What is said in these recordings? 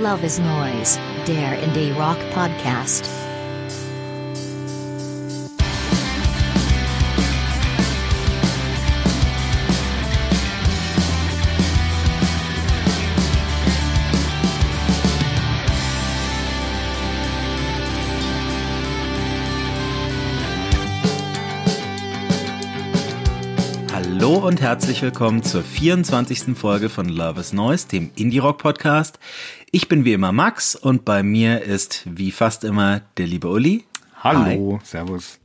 Love is Noise, der Indie Rock Podcast. Hallo und herzlich willkommen zur 24. Folge von Love is Noise, dem Indie-Rock-Podcast. Ich bin wie immer Max und bei mir ist wie fast immer der liebe Uli. Hallo, Hi. servus.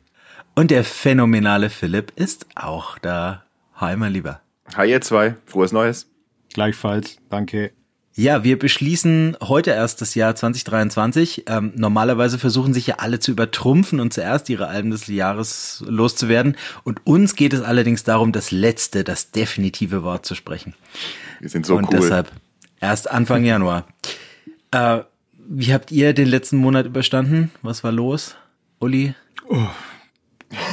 Und der phänomenale Philipp ist auch da. Hi, mein Lieber. Hi, ihr zwei. Frohes Neues. Gleichfalls. Danke. Ja, wir beschließen heute erst das Jahr 2023. Ähm, normalerweise versuchen sich ja alle zu übertrumpfen und zuerst ihre Alben des Jahres loszuwerden. Und uns geht es allerdings darum, das letzte, das definitive Wort zu sprechen. Wir sind so und cool. deshalb erst Anfang Januar. Äh, wie habt ihr den letzten Monat überstanden? Was war los, Uli? Oh,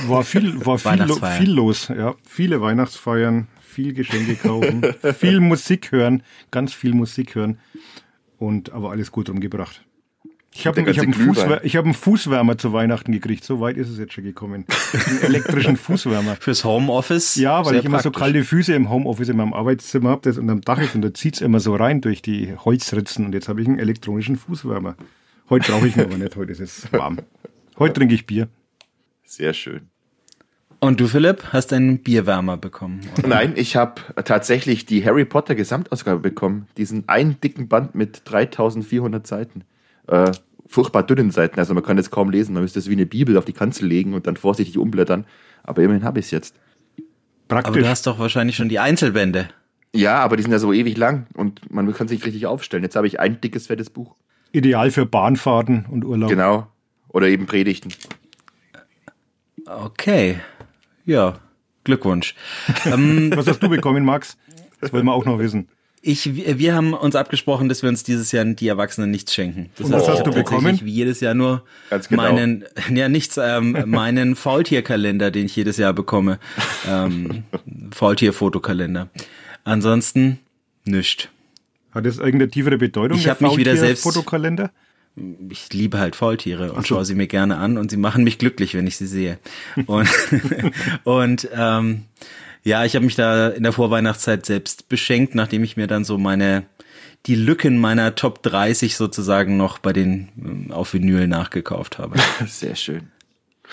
war viel, war viel, viel los, ja. Viele Weihnachtsfeiern, viel Geschenke kaufen, viel Musik hören, ganz viel Musik hören und aber alles gut rumgebracht. Ich habe ich hab einen, Fußwär hab einen Fußwärmer zu Weihnachten gekriegt. So weit ist es jetzt schon gekommen. Einen elektrischen Fußwärmer. Fürs Homeoffice? Ja, weil ich immer so kalte Füße im Homeoffice in meinem Arbeitszimmer habe, das unterm Dach ist und da zieht's immer so rein durch die Holzritzen und jetzt habe ich einen elektronischen Fußwärmer. Heute brauche ich ihn aber nicht, heute ist es warm. Heute trinke ich Bier. Sehr schön. Und du, Philipp, hast einen Bierwärmer bekommen? Oder? Nein, ich habe tatsächlich die Harry Potter Gesamtausgabe bekommen. Diesen einen dicken Band mit 3400 Seiten. Äh, furchtbar dünnen Seiten, also man kann es kaum lesen. Man müsste es wie eine Bibel auf die Kanzel legen und dann vorsichtig umblättern. Aber immerhin habe ich es jetzt. Praktisch. Aber du hast doch wahrscheinlich schon die Einzelbände. Ja, aber die sind ja so ewig lang und man kann sich richtig aufstellen. Jetzt habe ich ein dickes, fettes Buch. Ideal für Bahnfahrten und Urlaub. Genau. Oder eben Predigten. Okay. Ja, Glückwunsch. ähm, Was hast du bekommen, Max? Das wollen wir auch noch wissen. Ich, wir haben uns abgesprochen, dass wir uns dieses Jahr die Erwachsenen nichts schenken. Das Und was heißt, hast du bekommen? Wie jedes Jahr nur genau. meinen, ja nichts, ähm, meinen Faultierkalender, den ich jedes Jahr bekomme. Ähm, Faultier-Fotokalender. Ansonsten nichts. Hat das irgendeine tiefere Bedeutung? Ich habe mich wieder selbst Fotokalender ich liebe halt Faultiere und so. schaue sie mir gerne an und sie machen mich glücklich, wenn ich sie sehe. Und, und ähm, ja, ich habe mich da in der Vorweihnachtszeit selbst beschenkt, nachdem ich mir dann so meine die Lücken meiner Top 30 sozusagen noch bei den ähm, auf Vinyl nachgekauft habe. Sehr schön.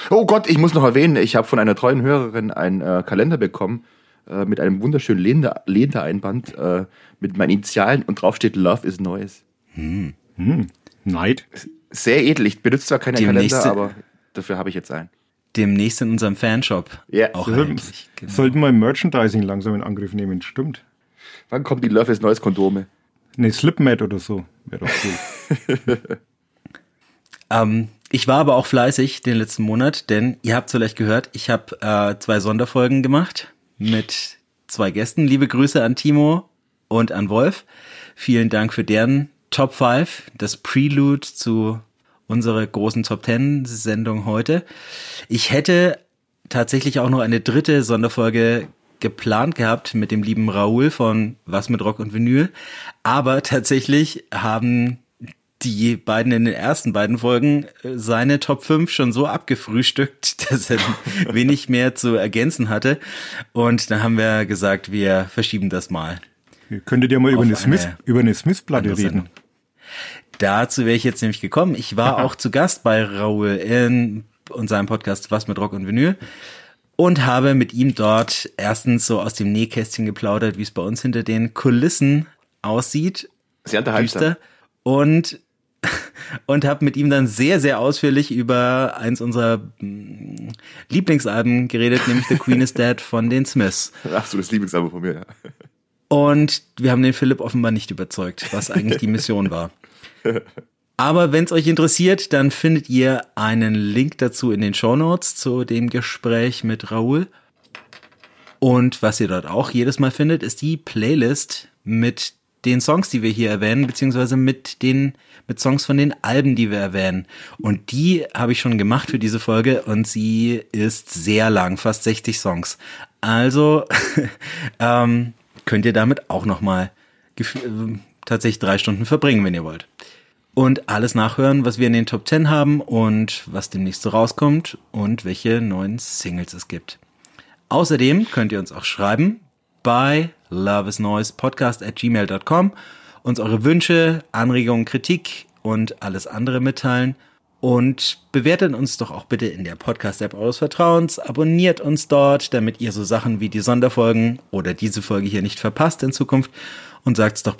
Oh Gott, ich muss noch erwähnen, ich habe von einer treuen Hörerin einen äh, Kalender bekommen äh, mit einem wunderschönen Lehnder-Einband äh, mit meinen Initialen und drauf steht Love is Noise. Hm. Hm. Neid. Sehr edel. Ich benutze zwar keine Kalender, aber dafür habe ich jetzt einen. Demnächst in unserem Fanshop. Ja. Auch sollten, genau. sollten wir im Merchandising langsam in Angriff nehmen, stimmt. Wann kommt die Love is Neues Kondome? Ne, Slipmat oder so. Wäre doch cool. ähm, ich war aber auch fleißig den letzten Monat, denn ihr habt vielleicht gehört, ich habe äh, zwei Sonderfolgen gemacht mit zwei Gästen. Liebe Grüße an Timo und an Wolf. Vielen Dank für deren Top 5, das Prelude zu unserer großen Top 10 Sendung heute. Ich hätte tatsächlich auch noch eine dritte Sonderfolge geplant gehabt mit dem lieben Raoul von Was mit Rock und Vinyl. Aber tatsächlich haben die beiden in den ersten beiden Folgen äh, seine Top 5 schon so abgefrühstückt, dass er wenig mehr zu ergänzen hatte. Und da haben wir gesagt, wir verschieben das mal. Könntet ihr mal über eine, Smith, über eine Smith-Platte reden? Dazu wäre ich jetzt nämlich gekommen. Ich war auch zu Gast bei Raoul in unserem Podcast Was mit Rock und Vinyl und habe mit ihm dort erstens so aus dem Nähkästchen geplaudert, wie es bei uns hinter den Kulissen aussieht. Sehr unterhaltsam. Und und habe mit ihm dann sehr, sehr ausführlich über eins unserer mm, Lieblingsalben geredet, nämlich The Queen is Dead von den Smiths. Ach so, das Lieblingsalbum von mir, ja. Und wir haben den Philipp offenbar nicht überzeugt, was eigentlich die Mission war. Aber wenn es euch interessiert, dann findet ihr einen Link dazu in den Show Notes zu dem Gespräch mit Raoul. Und was ihr dort auch jedes Mal findet, ist die Playlist mit den Songs, die wir hier erwähnen, beziehungsweise mit den mit Songs von den Alben, die wir erwähnen. Und die habe ich schon gemacht für diese Folge und sie ist sehr lang, fast 60 Songs. Also ähm, könnt ihr damit auch nochmal tatsächlich drei Stunden verbringen, wenn ihr wollt. Und alles nachhören, was wir in den Top 10 haben und was demnächst so rauskommt und welche neuen Singles es gibt. Außerdem könnt ihr uns auch schreiben bei loveisnoisepodcast at gmail.com, uns eure Wünsche, Anregungen, Kritik und alles andere mitteilen. Und bewertet uns doch auch bitte in der Podcast-App eures Vertrauens. Abonniert uns dort, damit ihr so Sachen wie die Sonderfolgen oder diese Folge hier nicht verpasst in Zukunft. Und sagt's doch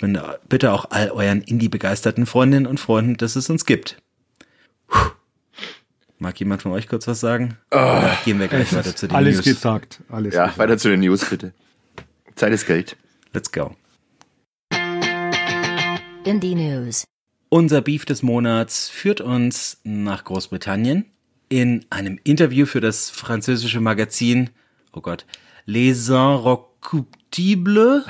bitte auch all euren Indie-begeisterten Freundinnen und Freunden, dass es uns gibt. Puh. Mag jemand von euch kurz was sagen? Oh, gehen wir gleich weiter zu den alles News? Gesagt, alles ja, gesagt. weiter zu den News bitte. Zeit ist Geld. Let's go. Indie News. Unser Beef des Monats führt uns nach Großbritannien. In einem Interview für das französische Magazin, oh Gott, Les Inrecuptibles,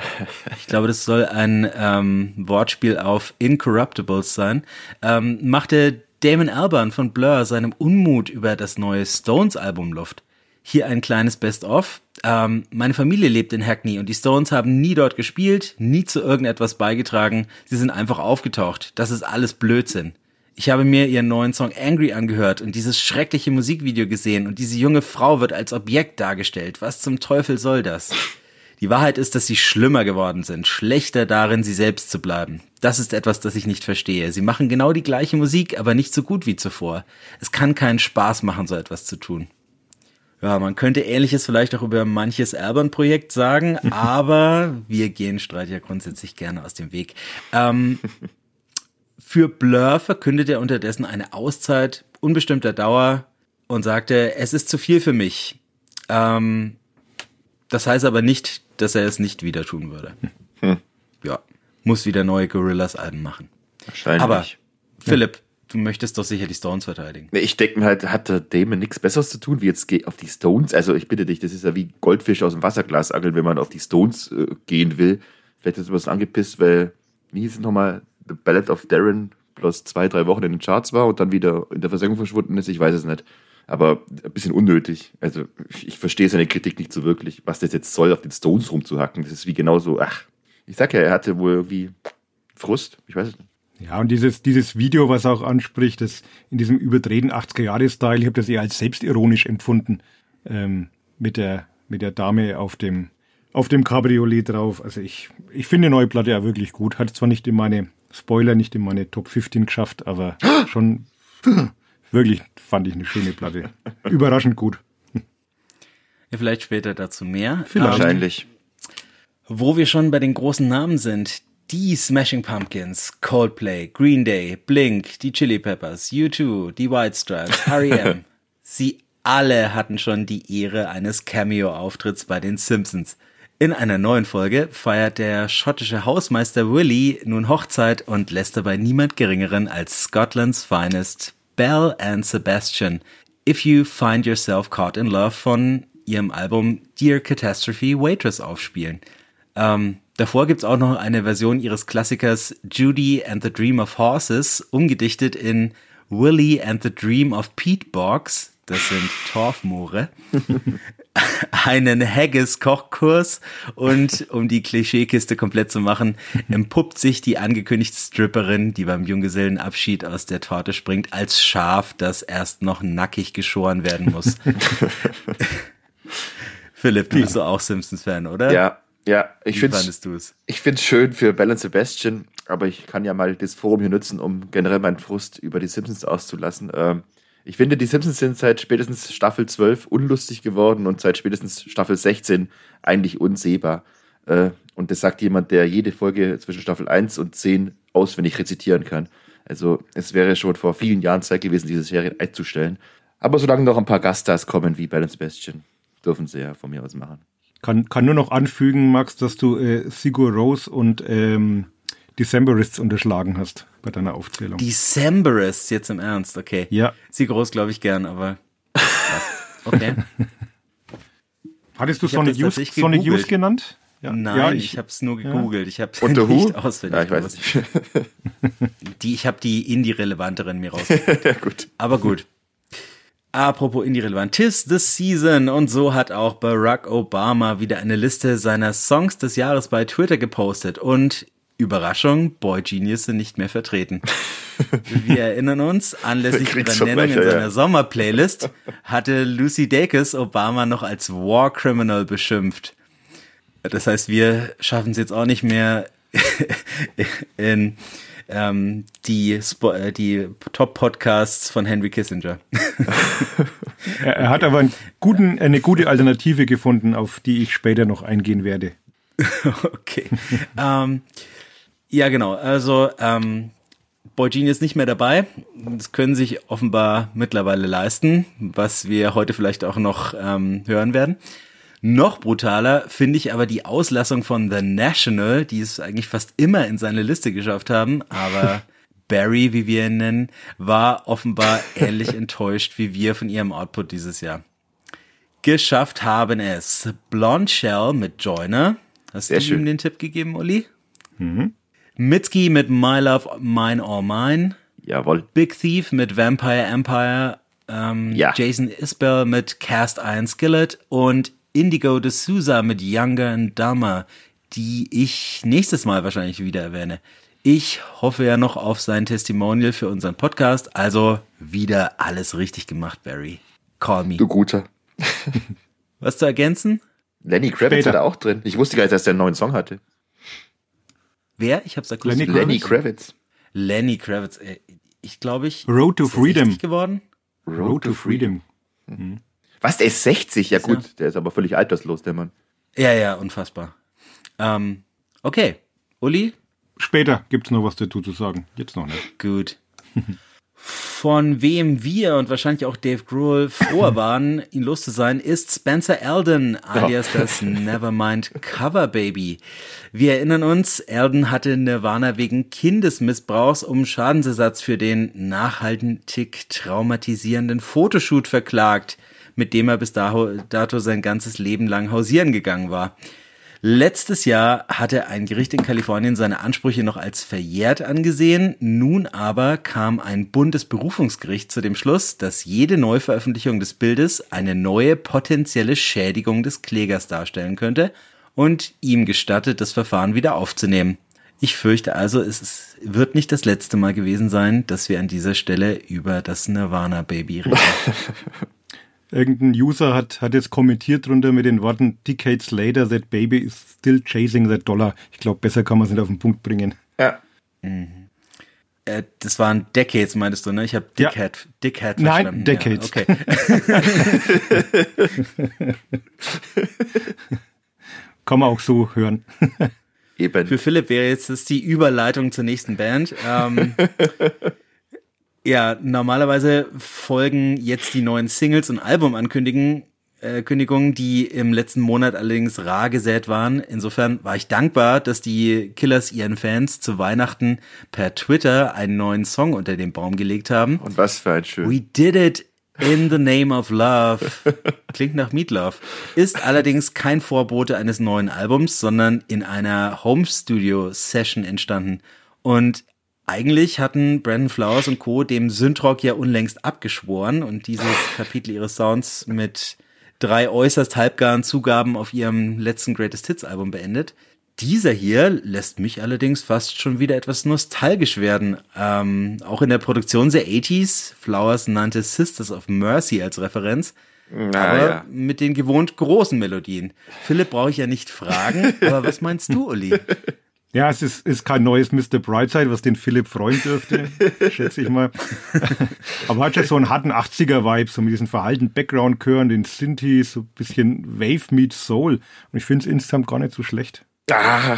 ich glaube, das soll ein ähm, Wortspiel auf Incorruptibles sein, ähm, machte Damon Albarn von Blur seinem Unmut über das neue Stones-Album Luft. Hier ein kleines Best-of. Ähm, meine Familie lebt in Hackney und die Stones haben nie dort gespielt, nie zu irgendetwas beigetragen. Sie sind einfach aufgetaucht. Das ist alles Blödsinn. Ich habe mir ihren neuen Song Angry angehört und dieses schreckliche Musikvideo gesehen und diese junge Frau wird als Objekt dargestellt. Was zum Teufel soll das? Die Wahrheit ist, dass sie schlimmer geworden sind, schlechter darin, sie selbst zu bleiben. Das ist etwas, das ich nicht verstehe. Sie machen genau die gleiche Musik, aber nicht so gut wie zuvor. Es kann keinen Spaß machen, so etwas zu tun. Ja, man könnte ähnliches vielleicht auch über manches Erben-Projekt sagen, aber wir gehen Streit ja grundsätzlich gerne aus dem Weg. Ähm, für Blur verkündet er unterdessen eine Auszeit unbestimmter Dauer und sagte, es ist zu viel für mich. Ähm, das heißt aber nicht, dass er es nicht wieder tun würde. Hm. Ja, muss wieder neue Gorillas-Alben machen. Wahrscheinlich. Aber Philipp, du möchtest doch sicher die Stones verteidigen. Ich denke mir halt, hat der Damon nichts Besseres zu tun, wie jetzt auf die Stones. Also ich bitte dich, das ist ja wie Goldfisch aus dem Wasserglas angeln, wenn man auf die Stones äh, gehen will. Vielleicht ist es angepisst, weil, wie hieß es nochmal, The Ballad of Darren bloß zwei, drei Wochen in den Charts war und dann wieder in der Versenkung verschwunden ist. Ich weiß es nicht. Aber ein bisschen unnötig. Also ich, verstehe seine Kritik nicht so wirklich, was das jetzt soll, auf den Stones rumzuhacken. Das ist wie genauso, ach, ich sag ja, er hatte wohl irgendwie Frust. Ich weiß es nicht. Ja, und dieses, dieses Video, was auch anspricht, das in diesem überdrehten 80er-Jahre-Style, ich habe das eher als selbstironisch empfunden, ähm, mit, der, mit der Dame auf dem, auf dem Cabriolet drauf. Also ich, ich finde die neue Platte ja wirklich gut. Hat zwar nicht in meine, Spoiler, nicht in meine Top 15 geschafft, aber schon wirklich fand ich eine schöne Platte. Überraschend gut. Ja, vielleicht später dazu mehr. Vielleicht. Wahrscheinlich. Wo wir schon bei den großen Namen sind, die Smashing Pumpkins, Coldplay, Green Day, Blink, die Chili Peppers, U2, die White Stripes, R.E.M. Sie alle hatten schon die Ehre eines Cameo-Auftritts bei den Simpsons. In einer neuen Folge feiert der schottische Hausmeister Willy nun Hochzeit und lässt dabei niemand geringeren als Scotlands finest Belle and Sebastian If You Find Yourself Caught in Love von ihrem Album Dear Catastrophe Waitress aufspielen. Ähm, Davor gibt's auch noch eine Version ihres Klassikers Judy and the Dream of Horses, umgedichtet in Willy and the Dream of Pete Box, das sind Torfmoore, einen Haggis-Kochkurs und um die Klischeekiste komplett zu machen, empuppt sich die angekündigte Stripperin, die beim Junggesellenabschied aus der Torte springt, als Schaf, das erst noch nackig geschoren werden muss. Philipp, du bist du auch Simpsons-Fan, oder? Ja, ja, ich finde es ich find's schön für Bell und Sebastian, aber ich kann ja mal das Forum hier nutzen, um generell meinen Frust über die Simpsons auszulassen. Ähm, ich finde, die Simpsons sind seit spätestens Staffel 12 unlustig geworden und seit spätestens Staffel 16 eigentlich unsehbar. Äh, und das sagt jemand, der jede Folge zwischen Staffel 1 und 10 auswendig rezitieren kann. Also es wäre schon vor vielen Jahren Zeit gewesen, diese Serie einzustellen. Aber solange noch ein paar Gaststars kommen wie Bell und Sebastian, dürfen sie ja von mir aus machen. Kann, kann nur noch anfügen, Max, dass du äh, Sigur Rose und ähm, Decemberists unterschlagen hast bei deiner Aufzählung. Decemberists, jetzt im Ernst, okay. Ja. Sigur Rose glaube ich gern, aber okay. Hattest du Sonic Youth, Sonic Youth genannt? Ja. Nein, ja, ich, ich habe es nur gegoogelt. Ja. Ich habe es nicht auswendig. Ja, ich weiß nicht. die, ich habe die indie-relevanteren mir rausgekriegt. ja, gut. Aber gut. Apropos indie-relevant, tis the season und so hat auch Barack Obama wieder eine Liste seiner Songs des Jahres bei Twitter gepostet und Überraschung, Boy Genius sind nicht mehr vertreten. Wir erinnern uns, anlässlich ihrer Nennung in seiner ja. Sommerplaylist hatte Lucy Dacus Obama noch als War Criminal beschimpft. Das heißt, wir schaffen es jetzt auch nicht mehr in ähm, die, äh, die Top-Podcasts von Henry Kissinger. er, hat aber guten, eine gute Alternative gefunden, auf die ich später noch eingehen werde. okay. ähm, ja, genau. Also ähm, Boy Genius nicht mehr dabei. Das können sich offenbar mittlerweile leisten, was wir heute vielleicht auch noch ähm, hören werden. Noch brutaler finde ich aber die Auslassung von The National, die es eigentlich fast immer in seine Liste geschafft haben, aber Barry, wie wir ihn nennen, war offenbar ähnlich enttäuscht wie wir von ihrem Output dieses Jahr. Geschafft haben es Blonde Shell mit Joiner. Hast Sehr du schön. ihm den Tipp gegeben, Uli? Mhm. Mitski mit My Love, Mine or Mine. Jawohl. Big Thief mit Vampire Empire. Ähm, ja. Jason Isbell mit Cast Iron Skillet und Indigo de Souza mit Younger and Dumber, die ich nächstes Mal wahrscheinlich wieder erwähne. Ich hoffe ja noch auf sein Testimonial für unseren Podcast. Also wieder alles richtig gemacht, Barry. Call me. Du Guter. Was zu ergänzen? Lenny Kravitz Später. hat er auch drin. Ich wusste gar nicht, dass der einen neuen Song hatte. Wer? Ich hab's akustisch. Lenny, Lenny Kravitz. Lenny Kravitz. Ich glaube, ich. Road to Freedom. geworden? Road, Road to Freedom. Mhm. Was, der ist 60? Ja gut, ja. der ist aber völlig alterslos, der Mann. Ja, ja, unfassbar. Ähm, okay, Uli? Später gibt's noch was dazu zu sagen. Jetzt noch nicht. Gut. Von wem wir und wahrscheinlich auch Dave Grohl froher waren, ihn los zu sein, ist Spencer Eldon, alias ja. das Nevermind Cover Baby. Wir erinnern uns, Eldon hatte Nirvana wegen Kindesmissbrauchs um Schadensersatz für den nachhaltig traumatisierenden Fotoshoot verklagt mit dem er bis dato sein ganzes Leben lang hausieren gegangen war. Letztes Jahr hatte ein Gericht in Kalifornien seine Ansprüche noch als verjährt angesehen. Nun aber kam ein Bundesberufungsgericht zu dem Schluss, dass jede Neuveröffentlichung des Bildes eine neue potenzielle Schädigung des Klägers darstellen könnte und ihm gestattet, das Verfahren wieder aufzunehmen. Ich fürchte also, es wird nicht das letzte Mal gewesen sein, dass wir an dieser Stelle über das Nirvana Baby reden. Irgendein User hat, hat jetzt kommentiert drunter mit den Worten Decades later, that baby is still chasing that dollar. Ich glaube, besser kann man es nicht auf den Punkt bringen. Ja. Mhm. Äh, das waren Decades, meintest du, ne? Ich habe Dickhead, ja. Dickhead verstanden. Nein, Decades. Ja, okay. kann man auch so hören. Eben. Für Philipp wäre jetzt das die Überleitung zur nächsten Band. Ähm, Ja, normalerweise folgen jetzt die neuen Singles und Albumankündigungen, äh, Kündigungen, die im letzten Monat allerdings rar gesät waren. Insofern war ich dankbar, dass die Killers ihren Fans zu Weihnachten per Twitter einen neuen Song unter den Baum gelegt haben. Und was für ein schön. We did it in the name of love. Klingt nach Meatloaf. Ist allerdings kein Vorbote eines neuen Albums, sondern in einer Home Studio Session entstanden. Und eigentlich hatten Brandon Flowers und Co. dem Synthrock ja unlängst abgeschworen und dieses Kapitel ihres Sounds mit drei äußerst halbgaren Zugaben auf ihrem letzten Greatest Hits Album beendet. Dieser hier lässt mich allerdings fast schon wieder etwas nostalgisch werden. Ähm, auch in der Produktion der 80s, Flowers nannte Sisters of Mercy als Referenz, Na, aber mit den gewohnt großen Melodien. Philipp brauche ich ja nicht fragen, aber was meinst du, Uli? Ja, es ist, ist kein neues Mr. Brightside, was den Philipp freuen dürfte, schätze ich mal. Aber hat ja so einen harten 80er-Vibe, so mit diesen verhaltenen Background-Chören, den Synthi, so ein bisschen Wave meets Soul. Und ich finde es insgesamt gar nicht so schlecht. Ach,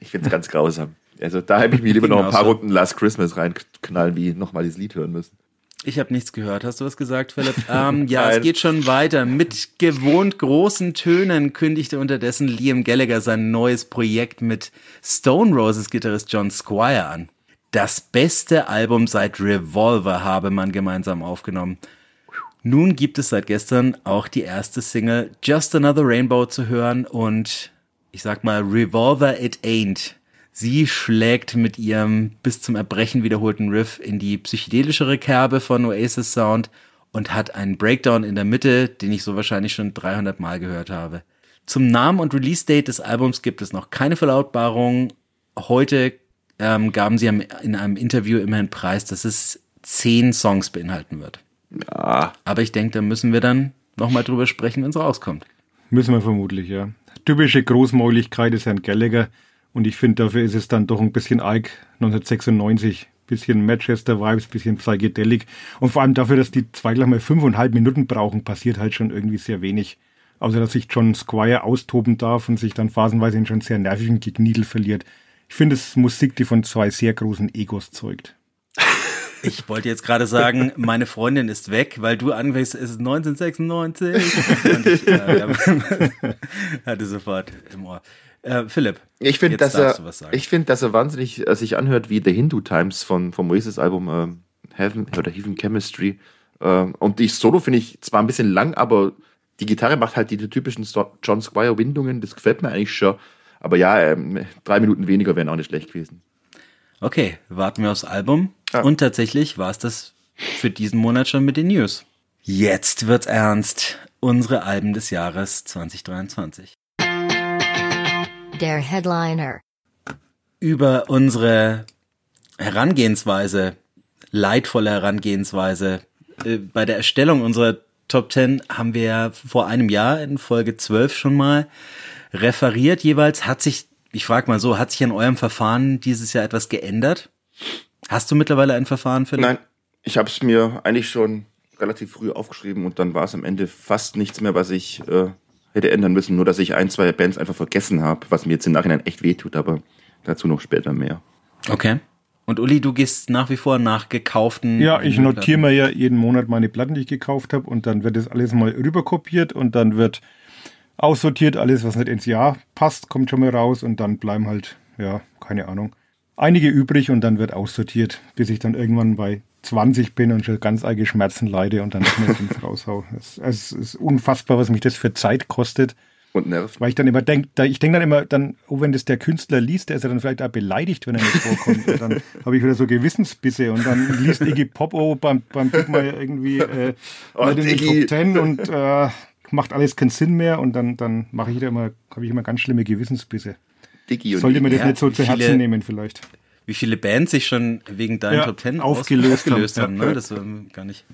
ich finde es ganz grausam. Also da hätte ich mir lieber noch ein paar Runden Last Christmas reinknallen, wie nochmal dieses Lied hören müssen. Ich habe nichts gehört. Hast du was gesagt, Philipp? Ähm, ja, es geht schon weiter. Mit gewohnt großen Tönen kündigte unterdessen Liam Gallagher sein neues Projekt mit Stone Roses Gitarrist John Squire an. Das beste Album seit Revolver habe man gemeinsam aufgenommen. Nun gibt es seit gestern auch die erste Single Just Another Rainbow zu hören und ich sag mal Revolver It Ain't. Sie schlägt mit ihrem bis zum Erbrechen wiederholten Riff in die psychedelischere Kerbe von Oasis Sound und hat einen Breakdown in der Mitte, den ich so wahrscheinlich schon 300 Mal gehört habe. Zum Namen und Release-Date des Albums gibt es noch keine Verlautbarung heute ähm, gaben sie in einem Interview immerhin preis, dass es zehn Songs beinhalten wird. Ja. Aber ich denke, da müssen wir dann nochmal drüber sprechen, wenn es rauskommt. Müssen wir vermutlich, ja. Typische Großmäuligkeit ist Herrn Gallagher. Und ich finde, dafür ist es dann doch ein bisschen Ike 1996. Bisschen Manchester Vibes, bisschen Psychedelic. Und vor allem dafür, dass die zwei gleich mal fünfeinhalb Minuten brauchen, passiert halt schon irgendwie sehr wenig. Außer, dass sich John Squire austoben darf und sich dann phasenweise in schon sehr nervigen Gegniedel verliert. Ich finde es Musik, die von zwei sehr großen Egos zeugt. Ich wollte jetzt gerade sagen, meine Freundin ist weg, weil du anfängst, es ist 1996. Und ich äh, hatte sofort im Ohr. Äh, Philipp, ich finde, dass er, ich finde, dass er wahnsinnig äh, sich anhört wie The Hindu Times von vom Oasis Album äh, Heaven oder Heaven Chemistry. Äh, und die Solo finde ich zwar ein bisschen lang, aber die Gitarre macht halt die, die typischen John Squire Windungen. Das gefällt mir eigentlich schon. Aber ja, ähm, drei Minuten weniger wären auch nicht schlecht gewesen. Okay, warten wir aufs Album. Ja. Und tatsächlich war es das für diesen Monat schon mit den News. Jetzt wird's ernst. Unsere Alben des Jahres 2023. Der Headliner. Über unsere Herangehensweise, leidvolle Herangehensweise äh, bei der Erstellung unserer Top 10 haben wir vor einem Jahr in Folge 12 schon mal referiert jeweils. Hat sich, ich frage mal so, hat sich an eurem Verfahren dieses Jahr etwas geändert? Hast du mittlerweile ein Verfahren für Nein, ich habe es mir eigentlich schon relativ früh aufgeschrieben und dann war es am Ende fast nichts mehr, was ich äh, hätte ändern müssen. Nur, dass ich ein, zwei Bands einfach vergessen habe, was mir jetzt im Nachhinein echt wehtut, aber dazu noch später mehr. Okay. Und Uli, du gehst nach wie vor nach gekauften. Ja, ich notiere mir ja jeden Monat meine Platten, die ich gekauft habe, und dann wird das alles mal rüberkopiert und dann wird aussortiert, alles, was nicht ins Jahr passt, kommt schon mal raus und dann bleiben halt, ja, keine Ahnung, einige übrig und dann wird aussortiert, bis ich dann irgendwann bei 20 bin und schon ganz eigene Schmerzen leide und dann noch mal fünf raushau. Es, es ist unfassbar, was mich das für Zeit kostet. Und nervt. Weil ich dann immer denke, ich denke dann immer, dann, oh, wenn das der Künstler liest, der ist ja dann vielleicht auch beleidigt, wenn er nicht vorkommt. und dann habe ich wieder so Gewissensbisse und dann liest Iggy Pop oh, beim, beim Big mal irgendwie äh, oh, in den Top Ten und äh, macht alles keinen Sinn mehr und dann, dann mache ich da immer, habe ich immer ganz schlimme Gewissensbisse. Diggi und Sollte man das ja, nicht so zu Herzen nehmen vielleicht. Wie viele Bands sich schon wegen deinen ja, Top Ten aufgelöst, aufgelöst haben. haben ne? Das war gar nicht.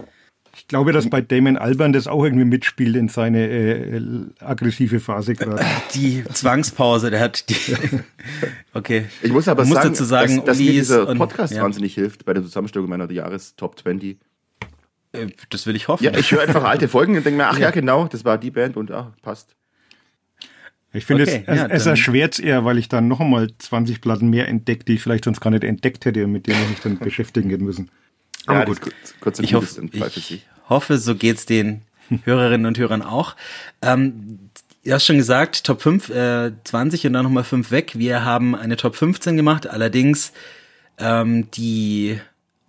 Ich glaube, dass bei Damon Alban das auch irgendwie mitspielt in seine äh, aggressive Phase gerade. Die Zwangspause, der hat die. Okay. Ich muss aber muss sagen, dazu sagen, dass, dass mir dieser Podcast ja. wahnsinnig hilft bei der Zusammenstellung meiner Jahres Top 20. Äh, das will ich hoffen. Ja, ich höre einfach alte Folgen und denke mir, ach ja. ja, genau, das war die Band und ach, passt. Ich finde, okay, es, ja, es erschwert es eher, weil ich dann noch einmal 20 Platten mehr entdecke, die ich vielleicht sonst gar nicht entdeckt hätte und mit denen ich mich dann beschäftigen hätte müssen. Aber ja, gut, kurz ich, hoffe, ich hoffe, so geht's den Hörerinnen und Hörern auch. Ähm, du hast schon gesagt, Top 5, äh, 20 und dann nochmal 5 weg. Wir haben eine Top 15 gemacht, allerdings ähm, die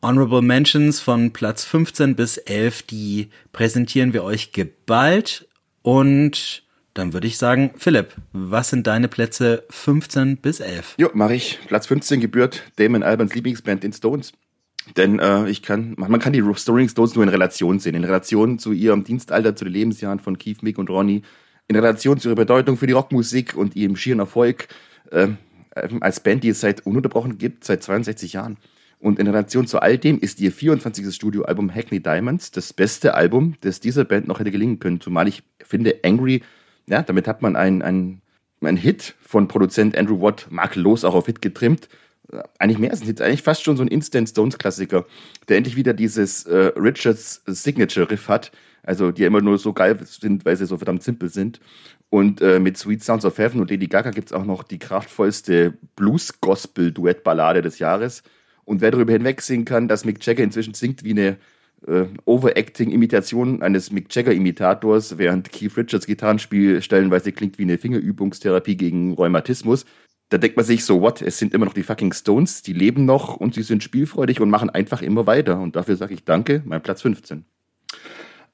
Honorable Mentions von Platz 15 bis 11, die präsentieren wir euch geballt. Und dann würde ich sagen, Philipp, was sind deine Plätze 15 bis 11? Jo, mache ich. Platz 15 gebührt Damon Albans Lieblingsband in Stones. Denn äh, ich kann, man kann die Rolling Stones nur in Relation sehen. In Relation zu ihrem Dienstalter, zu den Lebensjahren von Keith, Mick und Ronnie. In Relation zu ihrer Bedeutung für die Rockmusik und ihrem schieren Erfolg. Äh, als Band, die es seit ununterbrochen gibt, seit 62 Jahren. Und in Relation zu all dem ist ihr 24. Studioalbum Hackney Diamonds das beste Album, das dieser Band noch hätte gelingen können. Zumal ich finde, Angry, ja, damit hat man einen, einen, einen Hit von Produzent Andrew Watt makellos auch auf Hit getrimmt. Eigentlich mehr als ein Hit, eigentlich fast schon so ein Instant Stones Klassiker, der endlich wieder dieses äh, Richards Signature Riff hat, also die immer nur so geil sind, weil sie so verdammt simpel sind. Und äh, mit Sweet Sounds of Heaven und Lady Gaga gibt es auch noch die kraftvollste Blues-Gospel-Duettballade des Jahres. Und wer darüber hinwegsehen kann, dass Mick Jagger inzwischen singt wie eine äh, Overacting-Imitation eines Mick Jagger-Imitators, während Keith Richards Gitarrenspiel stellenweise klingt wie eine Fingerübungstherapie gegen Rheumatismus, da denkt man sich so, what, es sind immer noch die fucking Stones, die leben noch und sie sind spielfreudig und machen einfach immer weiter. Und dafür sage ich danke, mein Platz 15.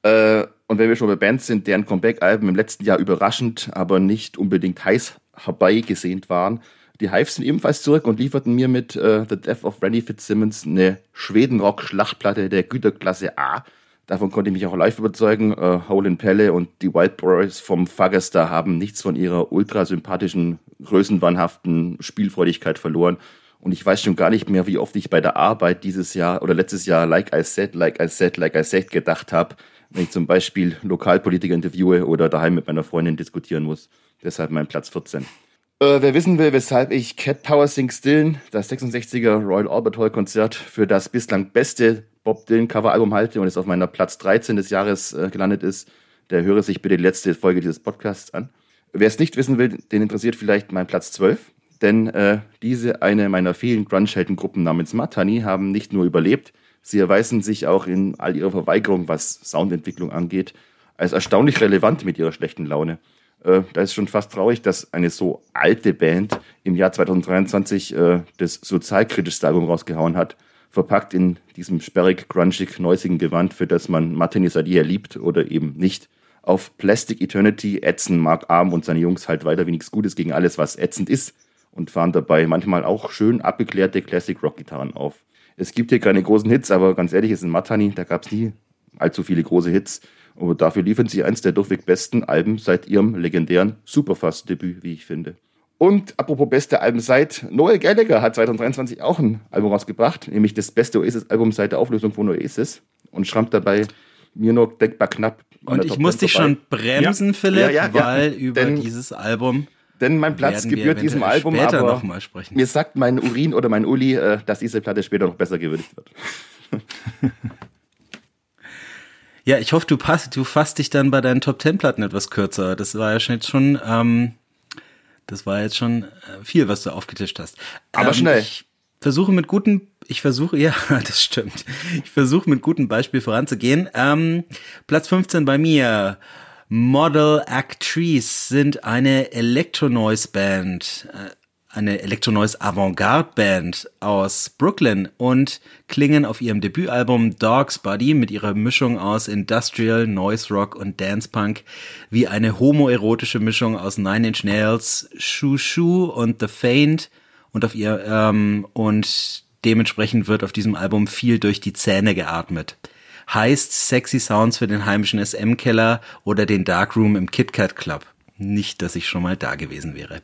Äh, und wenn wir schon bei Bands sind, deren Comeback-Alben im letzten Jahr überraschend, aber nicht unbedingt heiß herbeigesehnt waren, die Hives sind ebenfalls zurück und lieferten mir mit äh, The Death of Randy Fitzsimmons eine Schwedenrock-Schlachtplatte der Güterklasse A. Davon konnte ich mich auch live überzeugen. Äh, Hole in Pelle und die Wild Boys vom Fagerstar haben nichts von ihrer ultra sympathischen größenwahnhaften Spielfreudigkeit verloren. Und ich weiß schon gar nicht mehr, wie oft ich bei der Arbeit dieses Jahr oder letztes Jahr Like I Said, Like I Said, Like I Said gedacht habe, wenn ich zum Beispiel Lokalpolitiker interviewe oder daheim mit meiner Freundin diskutieren muss. Deshalb mein Platz 14. Äh, wer wissen will, weshalb ich Cat Power Sing Still, das 66er Royal Albert Hall Konzert, für das bislang beste Bob Dylan Coveralbum halte und es auf meiner Platz 13 des Jahres äh, gelandet ist, der höre sich bitte die letzte Folge dieses Podcasts an. Wer es nicht wissen will, den interessiert vielleicht mein Platz 12. Denn äh, diese eine meiner vielen Grunge-Heldengruppen namens Matani haben nicht nur überlebt, sie erweisen sich auch in all ihrer Verweigerung, was Soundentwicklung angeht, als erstaunlich relevant mit ihrer schlechten Laune. Äh, da ist schon fast traurig, dass eine so alte Band im Jahr 2023 äh, das sozialkritischste Album rausgehauen hat, verpackt in diesem sperrig, grungig, neusigen Gewand, für das man Matani Sadia liebt oder eben nicht. Auf Plastic Eternity ätzen Mark Arm und seine Jungs halt weiter wie nichts Gutes gegen alles, was ätzend ist und fahren dabei manchmal auch schön abgeklärte Classic-Rock-Gitarren auf. Es gibt hier keine großen Hits, aber ganz ehrlich, es ist ein Matani, da gab es nie allzu viele große Hits. Aber dafür liefern sie eins der durchweg besten Alben seit ihrem legendären Superfast-Debüt, wie ich finde. Und apropos beste Alben seit, Noel Gallagher hat 2023 auch ein Album rausgebracht, nämlich das beste Oasis-Album seit der Auflösung von Oasis und schrammt dabei mir nur denkbar knapp. Und ich muss dich schon bremsen, ja. Philipp, ja, ja, weil über Denn dieses Album denn mein Platz gebührt diesem Album, später aber noch mal sprechen. mir sagt mein Urin oder mein Uli, äh, dass diese Platte später noch besser gewürdigt wird. ja, ich hoffe, du, passt, du fasst dich dann bei deinen Top Ten Platten etwas kürzer. Das war ja schon jetzt schon, ähm, das war jetzt schon äh, viel, was du aufgetischt hast. Aber ähm, schnell. Ich versuche mit guten, ich versuche, ja, das stimmt. Ich versuche mit gutem Beispiel voranzugehen. Ähm, Platz 15 bei mir. Model Actrice sind eine Electronoise-Band, äh, eine Electronoise Avantgarde-Band aus Brooklyn und klingen auf ihrem Debütalbum Dog's Body mit ihrer Mischung aus Industrial, Noise Rock und Dance Punk wie eine homoerotische Mischung aus Nine Inch Nails, Shoo Shoo und The Faint und auf ihr ähm, und dementsprechend wird auf diesem Album viel durch die Zähne geatmet heißt Sexy Sounds für den heimischen SM-Keller oder den Darkroom im KitKat Club. Nicht, dass ich schon mal da gewesen wäre.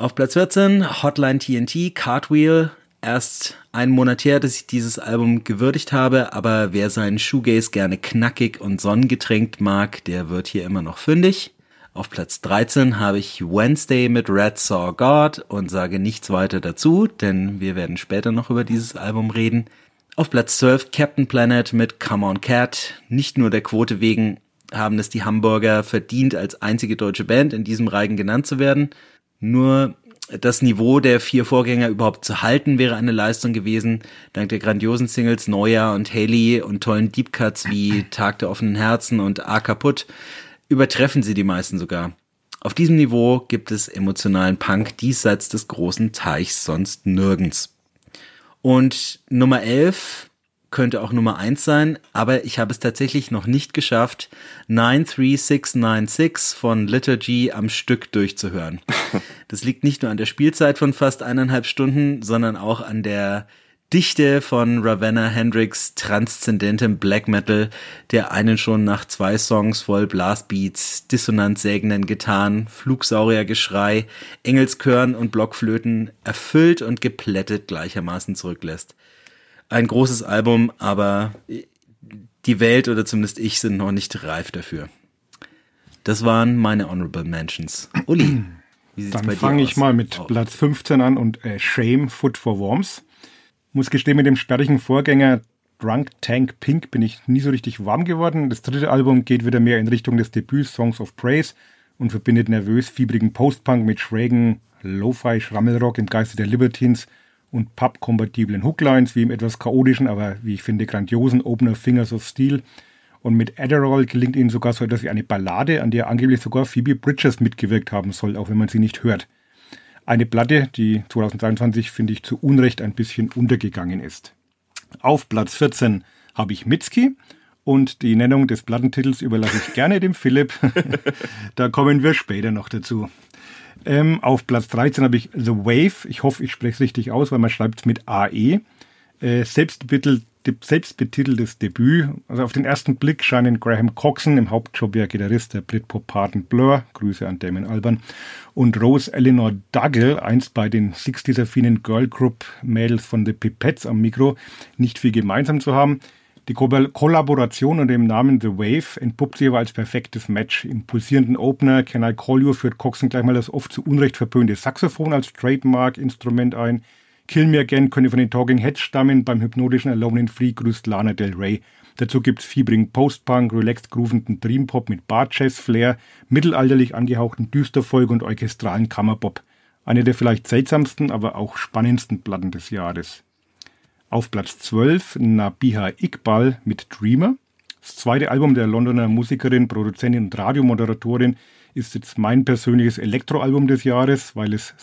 Auf Platz 14 Hotline TNT, Cartwheel. Erst einen Monat her, dass ich dieses Album gewürdigt habe, aber wer seinen Shoegaze gerne knackig und sonnengetränkt mag, der wird hier immer noch fündig. Auf Platz 13 habe ich Wednesday mit Red Saw God und sage nichts weiter dazu, denn wir werden später noch über dieses Album reden. Auf Platz 12 Captain Planet mit Come On Cat. Nicht nur der Quote wegen haben es die Hamburger verdient, als einzige deutsche Band in diesem Reigen genannt zu werden. Nur das Niveau der vier Vorgänger überhaupt zu halten, wäre eine Leistung gewesen. Dank der grandiosen Singles Neuer und Haley und tollen Deep Cuts wie Tag der offenen Herzen und A kaputt übertreffen sie die meisten sogar. Auf diesem Niveau gibt es emotionalen Punk diesseits des großen Teichs sonst nirgends. Und Nummer 11 könnte auch Nummer 1 sein, aber ich habe es tatsächlich noch nicht geschafft, 93696 von Liturgy am Stück durchzuhören. Das liegt nicht nur an der Spielzeit von fast eineinhalb Stunden, sondern auch an der Dichte von Ravenna Hendricks transzendentem Black Metal, der einen schon nach zwei Songs voll Blastbeats, dissonant sägenden Gitarren, Flugsauriergeschrei, Engelskörn und Blockflöten erfüllt und geplättet gleichermaßen zurücklässt. Ein großes Album, aber die Welt oder zumindest ich sind noch nicht reif dafür. Das waren meine Honorable Mentions. Uli, wie sieht's Dann bei dir fange ich mal mit Platz 15 an und äh, Shame Foot for Worms. Muss gestehen, mit dem sperrigen Vorgänger Drunk Tank Pink bin ich nie so richtig warm geworden. Das dritte Album geht wieder mehr in Richtung des Debüts Songs of Praise und verbindet nervös fiebrigen Postpunk mit schrägen Lo-Fi Schrammelrock im Geiste der Libertines und pub-kompatiblen Hooklines wie im etwas chaotischen, aber wie ich finde grandiosen Opener Fingers of Steel. Und mit Adderall gelingt ihnen sogar so etwas wie eine Ballade, an der angeblich sogar Phoebe Bridges mitgewirkt haben soll, auch wenn man sie nicht hört. Eine Platte, die 2023, finde ich, zu Unrecht ein bisschen untergegangen ist. Auf Platz 14 habe ich Mitski und die Nennung des Plattentitels überlasse ich gerne dem Philipp. da kommen wir später noch dazu. Ähm, auf Platz 13 habe ich The Wave. Ich hoffe, ich spreche es richtig aus, weil man schreibt es mit AE. Äh, selbstbetitelt selbstbetiteltes Debüt. Also auf den ersten Blick scheinen Graham Coxon, im Hauptjob ja Gitarrist der Britpop-Paten Blur, Grüße an Damon Alban, und Rose Eleanor Duggle, einst bei den 60s-affinen Girl Group Mädels von The Pipettes am Mikro, nicht viel gemeinsam zu haben. Die Ko Kollaboration unter dem Namen The Wave entpuppt sich aber als perfektes Match. Im pulsierenden Opener Can I Call You führt Coxon gleich mal das oft zu Unrecht verpönte Saxophon als Trademark-Instrument ein. Kill Me Again könnte von den Talking Heads stammen, beim hypnotischen Alone in Free grüßt Lana Del Rey. Dazu gibt's fiebrigen Post-Punk, relaxed groovenden Dream-Pop mit Bar-Jazz-Flair, mittelalterlich angehauchten Düsterfolg und orchestralen Kammerbop. Eine der vielleicht seltsamsten, aber auch spannendsten Platten des Jahres. Auf Platz 12 Nabiha Iqbal mit Dreamer. Das zweite Album der Londoner Musikerin, Produzentin und Radiomoderatorin ist jetzt mein persönliches Elektroalbum des Jahres, weil es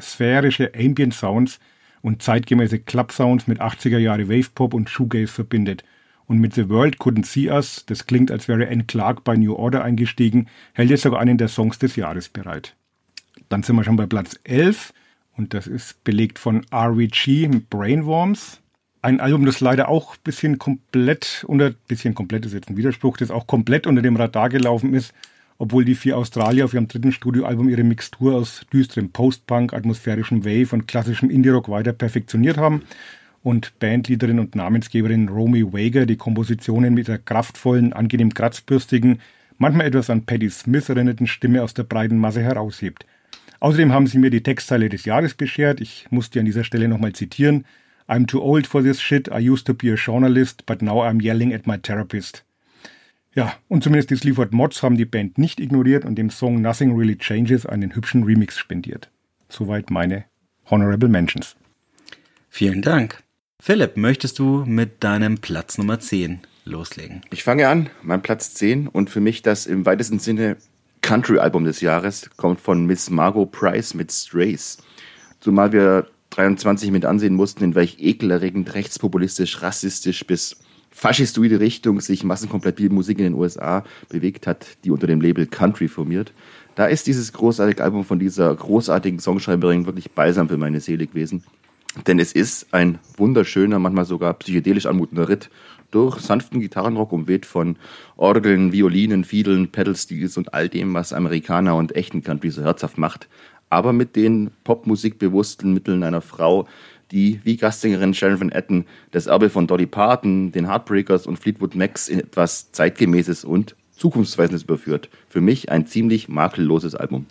sphärische Ambient Sounds und zeitgemäße Club Sounds mit 80er Jahre Wave Pop und Shoegaze verbindet. Und mit The World Couldn't See Us, das klingt, als wäre Anne Clark bei New Order eingestiegen, hält jetzt sogar einen der Songs des Jahres bereit. Dann sind wir schon bei Platz 11 und das ist belegt von RVG mit Brainworms. Ein Album, das leider auch ein bisschen komplett unter, bisschen komplett ist jetzt ein Widerspruch, das auch komplett unter dem Radar gelaufen ist, obwohl die vier Australier auf ihrem dritten Studioalbum ihre Mixtur aus düsterem Post-Punk, atmosphärischem Wave und klassischem Indie-Rock weiter perfektioniert haben und Bandleaderin und Namensgeberin Romy Wager die Kompositionen mit der kraftvollen, angenehm kratzbürstigen, manchmal etwas an Patti Smith erinnerten Stimme aus der breiten Masse heraushebt – Außerdem haben sie mir die Textzeile des Jahres beschert. Ich muss die an dieser Stelle nochmal zitieren. I'm too old for this shit. I used to be a journalist, but now I'm yelling at my therapist. Ja, und zumindest die Sleaford Mods haben die Band nicht ignoriert und dem Song Nothing Really Changes einen hübschen Remix spendiert. Soweit meine Honorable Mentions. Vielen Dank. Philipp, möchtest du mit deinem Platz Nummer 10 loslegen? Ich fange an, mein Platz 10 und für mich das im weitesten Sinne Country-Album des Jahres kommt von Miss Margot Price mit Strays. Zumal wir 23 mit ansehen mussten, in welch ekelerregend rechtspopulistisch, rassistisch bis faschistoide Richtung sich massenkompatible Musik in den USA bewegt hat, die unter dem Label Country formiert. Da ist dieses großartige Album von dieser großartigen Songschreiberin wirklich balsam für meine Seele gewesen. Denn es ist ein wunderschöner, manchmal sogar psychedelisch anmutender Ritt durch sanften Gitarrenrock umweht von Orgeln, Violinen, Fiedeln, Pedalsteels und all dem, was Amerikaner und echten Country so herzhaft macht, aber mit den popmusikbewussten Mitteln einer Frau, die wie Gastsängerin Sharon Van Etten das Erbe von Dolly Parton, den Heartbreakers und Fleetwood Macs in etwas zeitgemäßes und zukunftsweisendes überführt. Für mich ein ziemlich makelloses Album.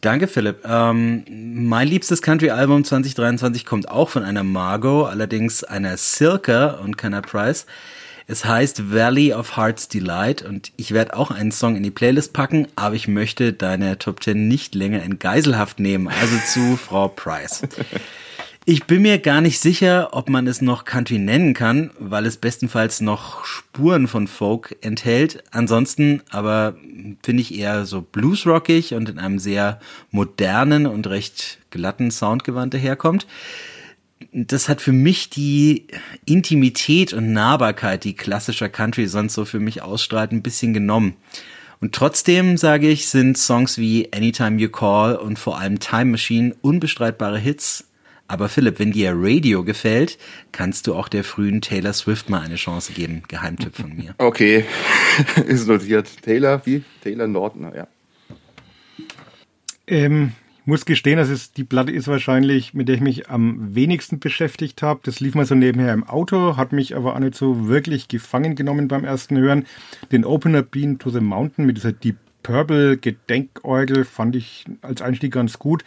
Danke, Philipp. Ähm, mein liebstes Country-Album 2023 kommt auch von einer Margot, allerdings einer Circa und keiner Price. Es heißt Valley of Heart's Delight und ich werde auch einen Song in die Playlist packen, aber ich möchte deine Top 10 nicht länger in Geiselhaft nehmen, also zu Frau Price. Ich bin mir gar nicht sicher, ob man es noch Country nennen kann, weil es bestenfalls noch Spuren von Folk enthält. Ansonsten aber finde ich eher so bluesrockig und in einem sehr modernen und recht glatten Soundgewand daherkommt. Das hat für mich die Intimität und Nahbarkeit, die klassischer Country sonst so für mich ausstrahlt, ein bisschen genommen. Und trotzdem, sage ich, sind Songs wie Anytime You Call und vor allem Time Machine unbestreitbare Hits aber Philipp, wenn dir Radio gefällt, kannst du auch der frühen Taylor Swift mal eine Chance geben. Geheimtipp von mir. Okay, ist notiert. Taylor, wie? Taylor Nordner, ja. Ähm, ich muss gestehen, dass es die Platte ist wahrscheinlich, mit der ich mich am wenigsten beschäftigt habe. Das lief mal so nebenher im Auto, hat mich aber auch nicht so wirklich gefangen genommen beim ersten Hören. Den Opener Bean to the Mountain mit dieser Deep Purple Gedenkorgel fand ich als Einstieg ganz gut.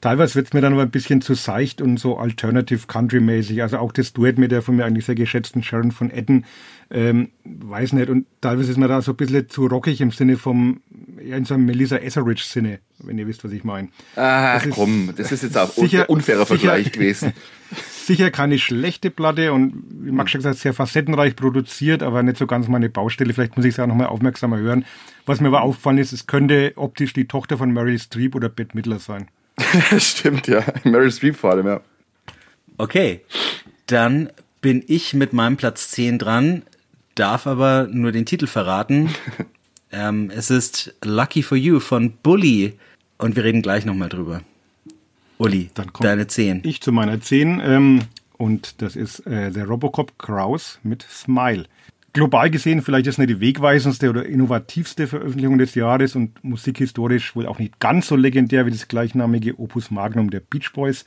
Teilweise wird es mir dann aber ein bisschen zu seicht und so Alternative Country mäßig. Also auch das Duett mit der von mir eigentlich sehr geschätzten Sharon von Etten, ähm, weiß nicht. Und teilweise ist mir da so ein bisschen zu rockig im Sinne vom, ja, in so einem Melissa Etheridge Sinne, wenn ihr wisst, was ich meine. Ach das komm, das ist jetzt auch ein unfairer Vergleich sicher, gewesen. Sicher keine schlechte Platte und wie Max schon gesagt, sehr facettenreich produziert, aber nicht so ganz meine Baustelle. Vielleicht muss ich es auch nochmal aufmerksamer hören. Was mir aber aufgefallen ist, es könnte optisch die Tochter von Meryl Streep oder Bette Midler sein. Stimmt, ja. Meryl Streep vor allem, ja. Okay, dann bin ich mit meinem Platz 10 dran, darf aber nur den Titel verraten. ähm, es ist Lucky for You von Bully und wir reden gleich nochmal drüber. Uli, dann deine 10. Ich zu meiner 10 ähm, und das ist äh, der Robocop Kraus mit Smile. Global gesehen vielleicht ist nicht die wegweisendste oder innovativste Veröffentlichung des Jahres und musikhistorisch wohl auch nicht ganz so legendär wie das gleichnamige Opus Magnum der Beach Boys.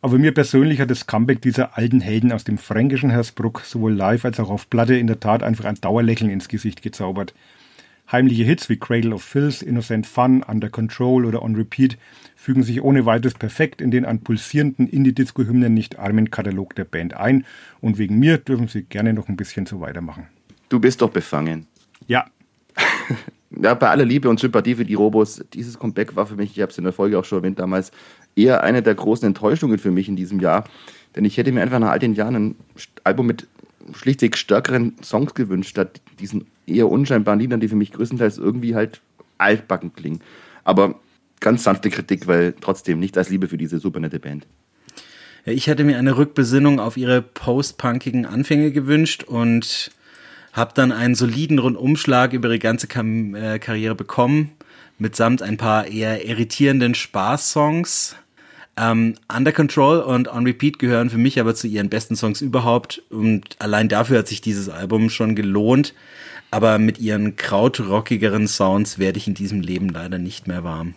Aber mir persönlich hat das Comeback dieser alten Helden aus dem fränkischen Hersbruck sowohl live als auch auf Platte in der Tat einfach ein Dauerlächeln ins Gesicht gezaubert. Heimliche Hits wie Cradle of Filth, Innocent Fun, Under Control oder On Repeat fügen sich ohne weiteres perfekt in den an pulsierenden Indie-Disco-Hymnen nicht armen Katalog der Band ein und wegen mir dürfen sie gerne noch ein bisschen so weitermachen. Du bist doch befangen. Ja. ja, bei aller Liebe und Sympathie für die Robos, dieses Comeback war für mich, ich habe es in der Folge auch schon erwähnt damals, eher eine der großen Enttäuschungen für mich in diesem Jahr. Denn ich hätte mir einfach nach all den Jahren ein Album mit schlichtweg stärkeren Songs gewünscht, statt diesen eher unscheinbaren Liedern, die für mich größtenteils irgendwie halt altbacken klingen. Aber ganz sanfte Kritik, weil trotzdem nicht als Liebe für diese super nette Band. Ja, ich hätte mir eine Rückbesinnung auf ihre post-punkigen Anfänge gewünscht und habe dann einen soliden Rundumschlag über ihre ganze Kam äh, Karriere bekommen, mitsamt ein paar eher irritierenden Spaßsongs. Ähm, Under Control und On Repeat gehören für mich aber zu ihren besten Songs überhaupt und allein dafür hat sich dieses Album schon gelohnt. Aber mit ihren krautrockigeren Sounds werde ich in diesem Leben leider nicht mehr warm.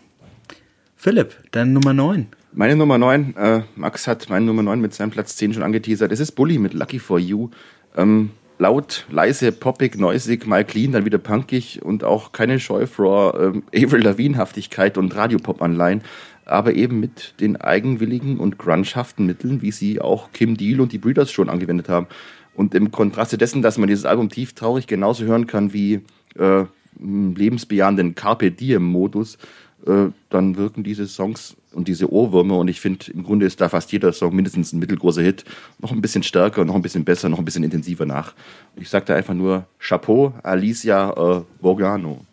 Philipp, deine Nummer 9. Meine Nummer 9, äh, Max hat meine Nummer 9 mit seinem Platz 10 schon angeteasert. Es ist Bully mit Lucky for You. Ähm, laut, leise, poppig, neusig, mal clean, dann wieder punkig und auch keine Scheu vor ähm, Avril Lavigne-Haftigkeit und Radiopop-Anleihen, aber eben mit den eigenwilligen und grunchhaften Mitteln, wie sie auch Kim Deal und die Breeders schon angewendet haben. Und im Kontraste dessen, dass man dieses Album tief traurig genauso hören kann wie äh, lebensbejahenden Carpe Diem-Modus, dann wirken diese Songs und diese Ohrwürmer und ich finde, im Grunde ist da fast jeder Song mindestens ein mittelgroßer Hit, noch ein bisschen stärker, noch ein bisschen besser, noch ein bisschen intensiver nach. Ich sage da einfach nur Chapeau, Alicia äh, Borgano.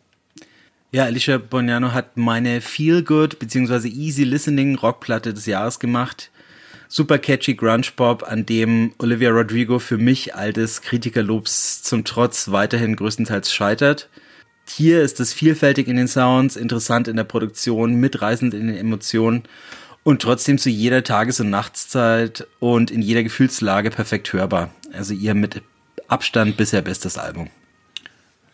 Ja, Alicia Borgano hat meine Feel Good bzw. Easy Listening Rockplatte des Jahres gemacht. Super catchy Grunge Pop, an dem Olivia Rodrigo für mich altes Kritikerlobs zum Trotz weiterhin größtenteils scheitert. Hier ist es vielfältig in den Sounds, interessant in der Produktion, mitreißend in den Emotionen und trotzdem zu jeder Tages- und Nachtszeit und in jeder Gefühlslage perfekt hörbar. Also ihr mit Abstand bisher bestes Album.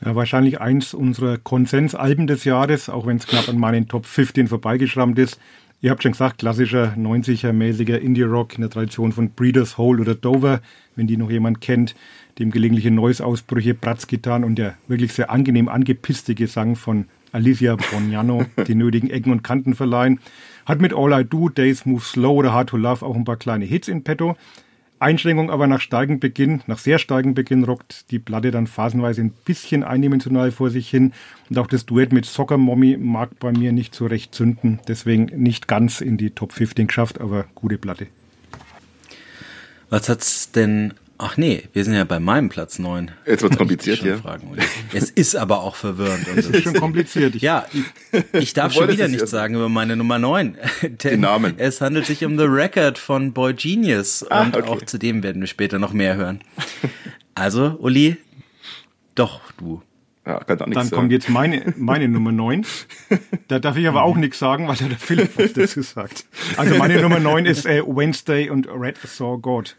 Ja, wahrscheinlich eins unserer Konsensalben des Jahres, auch wenn es knapp an meinen Top 15 vorbeigeschrammt ist. Ihr habt schon gesagt, klassischer 90er-mäßiger Indie-Rock in der Tradition von Breeders Hole oder Dover, wenn die noch jemand kennt dem gelegentliche Noise-Ausbrüche, Bratzgitarren und der wirklich sehr angenehm angepisste Gesang von Alicia Boniano die nötigen Ecken und Kanten verleihen. Hat mit All I Do, Days Move Slow oder Hard to Love auch ein paar kleine Hits in petto. Einschränkung aber nach steigend Beginn, nach sehr steigend Beginn rockt die Platte dann phasenweise ein bisschen eindimensional vor sich hin. Und auch das Duett mit Soccer Mommy mag bei mir nicht so recht zünden. Deswegen nicht ganz in die Top 15 geschafft, aber gute Platte. Was hat's denn Ach nee, wir sind ja bei meinem Platz 9. Jetzt wird's kompliziert, ja. Es ist aber auch verwirrend. Es ist schon kompliziert. Ich ja, ich darf schon wieder nichts sagen über meine Nummer 9. Den Namen. Es handelt sich um The Record von Boy Genius. Ah, und okay. auch zu dem werden wir später noch mehr hören. Also, Uli, doch, du. Ja, kann Dann sagen. kommt jetzt meine, meine Nummer 9. Da darf ich aber auch nichts sagen, weil da der Philipp was dazu sagt. Also meine Nummer 9 ist äh, Wednesday und Red Saw God.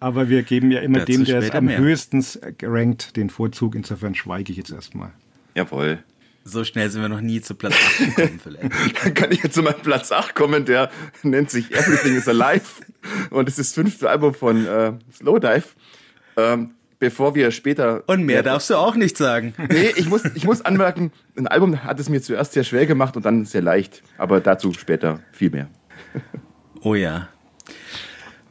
Aber wir geben ja immer Dazu dem, der es am mehr. höchsten rankt, den Vorzug. Insofern schweige ich jetzt erstmal. Jawohl. So schnell sind wir noch nie zu Platz 8 gekommen, vielleicht. Dann kann ich jetzt zu meinem Platz 8 kommen, der nennt sich Everything is Alive. Und es ist das fünfte Album von äh, Slowdive. Ähm, bevor wir später. Und mehr darfst du auch nicht sagen. Nee, ich muss, ich muss anmerken, ein Album hat es mir zuerst sehr schwer gemacht und dann sehr leicht. Aber dazu später viel mehr. Oh ja.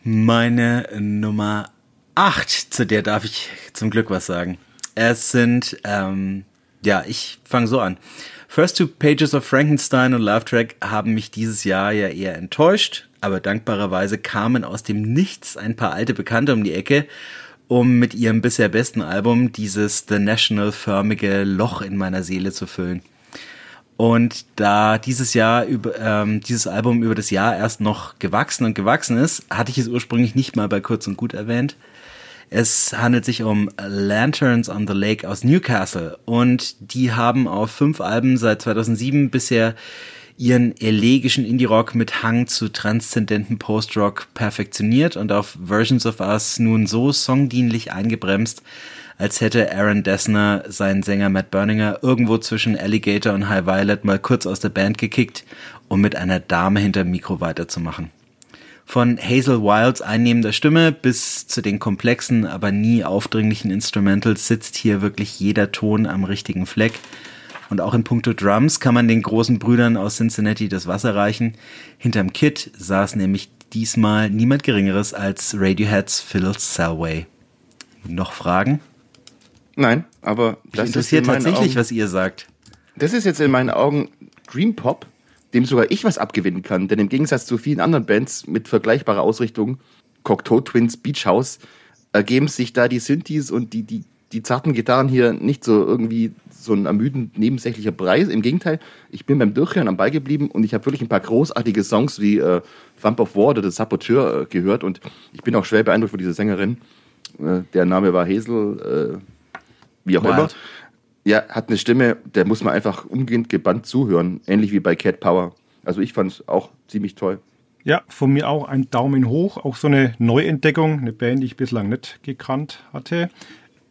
Meine Nummer 8, zu der darf ich zum Glück was sagen. Es sind, ähm, ja, ich fange so an. First Two Pages of Frankenstein und Love Track haben mich dieses Jahr ja eher enttäuscht, aber dankbarerweise kamen aus dem Nichts ein paar alte Bekannte um die Ecke, um mit ihrem bisher besten Album dieses The National-förmige Loch in meiner Seele zu füllen. Und da dieses Jahr über ähm, dieses Album über das Jahr erst noch gewachsen und gewachsen ist, hatte ich es ursprünglich nicht mal bei kurz und gut erwähnt. Es handelt sich um Lanterns on the Lake aus Newcastle und die haben auf fünf Alben seit 2007 bisher ihren elegischen Indie-Rock mit Hang zu transzendenten Post-Rock perfektioniert und auf Versions of Us nun so songdienlich eingebremst, als hätte Aaron Dessner seinen Sänger Matt Berninger irgendwo zwischen Alligator und High Violet mal kurz aus der Band gekickt, um mit einer Dame hinterm Mikro weiterzumachen. Von Hazel Wilds einnehmender Stimme bis zu den komplexen, aber nie aufdringlichen Instrumentals sitzt hier wirklich jeder Ton am richtigen Fleck. Und auch in puncto Drums kann man den großen Brüdern aus Cincinnati das Wasser reichen. Hinterm Kit saß nämlich diesmal niemand Geringeres als Radioheads Phil Selway. Noch Fragen? Nein, aber das interessiert ist tatsächlich, Augen, was ihr sagt. Das ist jetzt in meinen Augen Dream Pop, dem sogar ich was abgewinnen kann. Denn im Gegensatz zu vielen anderen Bands mit vergleichbarer Ausrichtung, Cocteau Twins, Beach House, ergeben sich da die Synthes und die, die, die zarten Gitarren hier nicht so irgendwie so ein ermüdend nebensächlicher Preis. Im Gegenteil, ich bin beim Durchhören am Ball geblieben und ich habe wirklich ein paar großartige Songs wie äh, Thump of War oder The Saboteur äh, gehört und ich bin auch schwer beeindruckt von dieser Sängerin. Äh, der Name war Hazel, äh, wie auch Wild. immer. Ja, hat eine Stimme, der muss man einfach umgehend gebannt zuhören, ähnlich wie bei Cat Power. Also ich fand es auch ziemlich toll. Ja, von mir auch ein Daumen hoch. Auch so eine Neuentdeckung, eine Band, die ich bislang nicht gekannt hatte.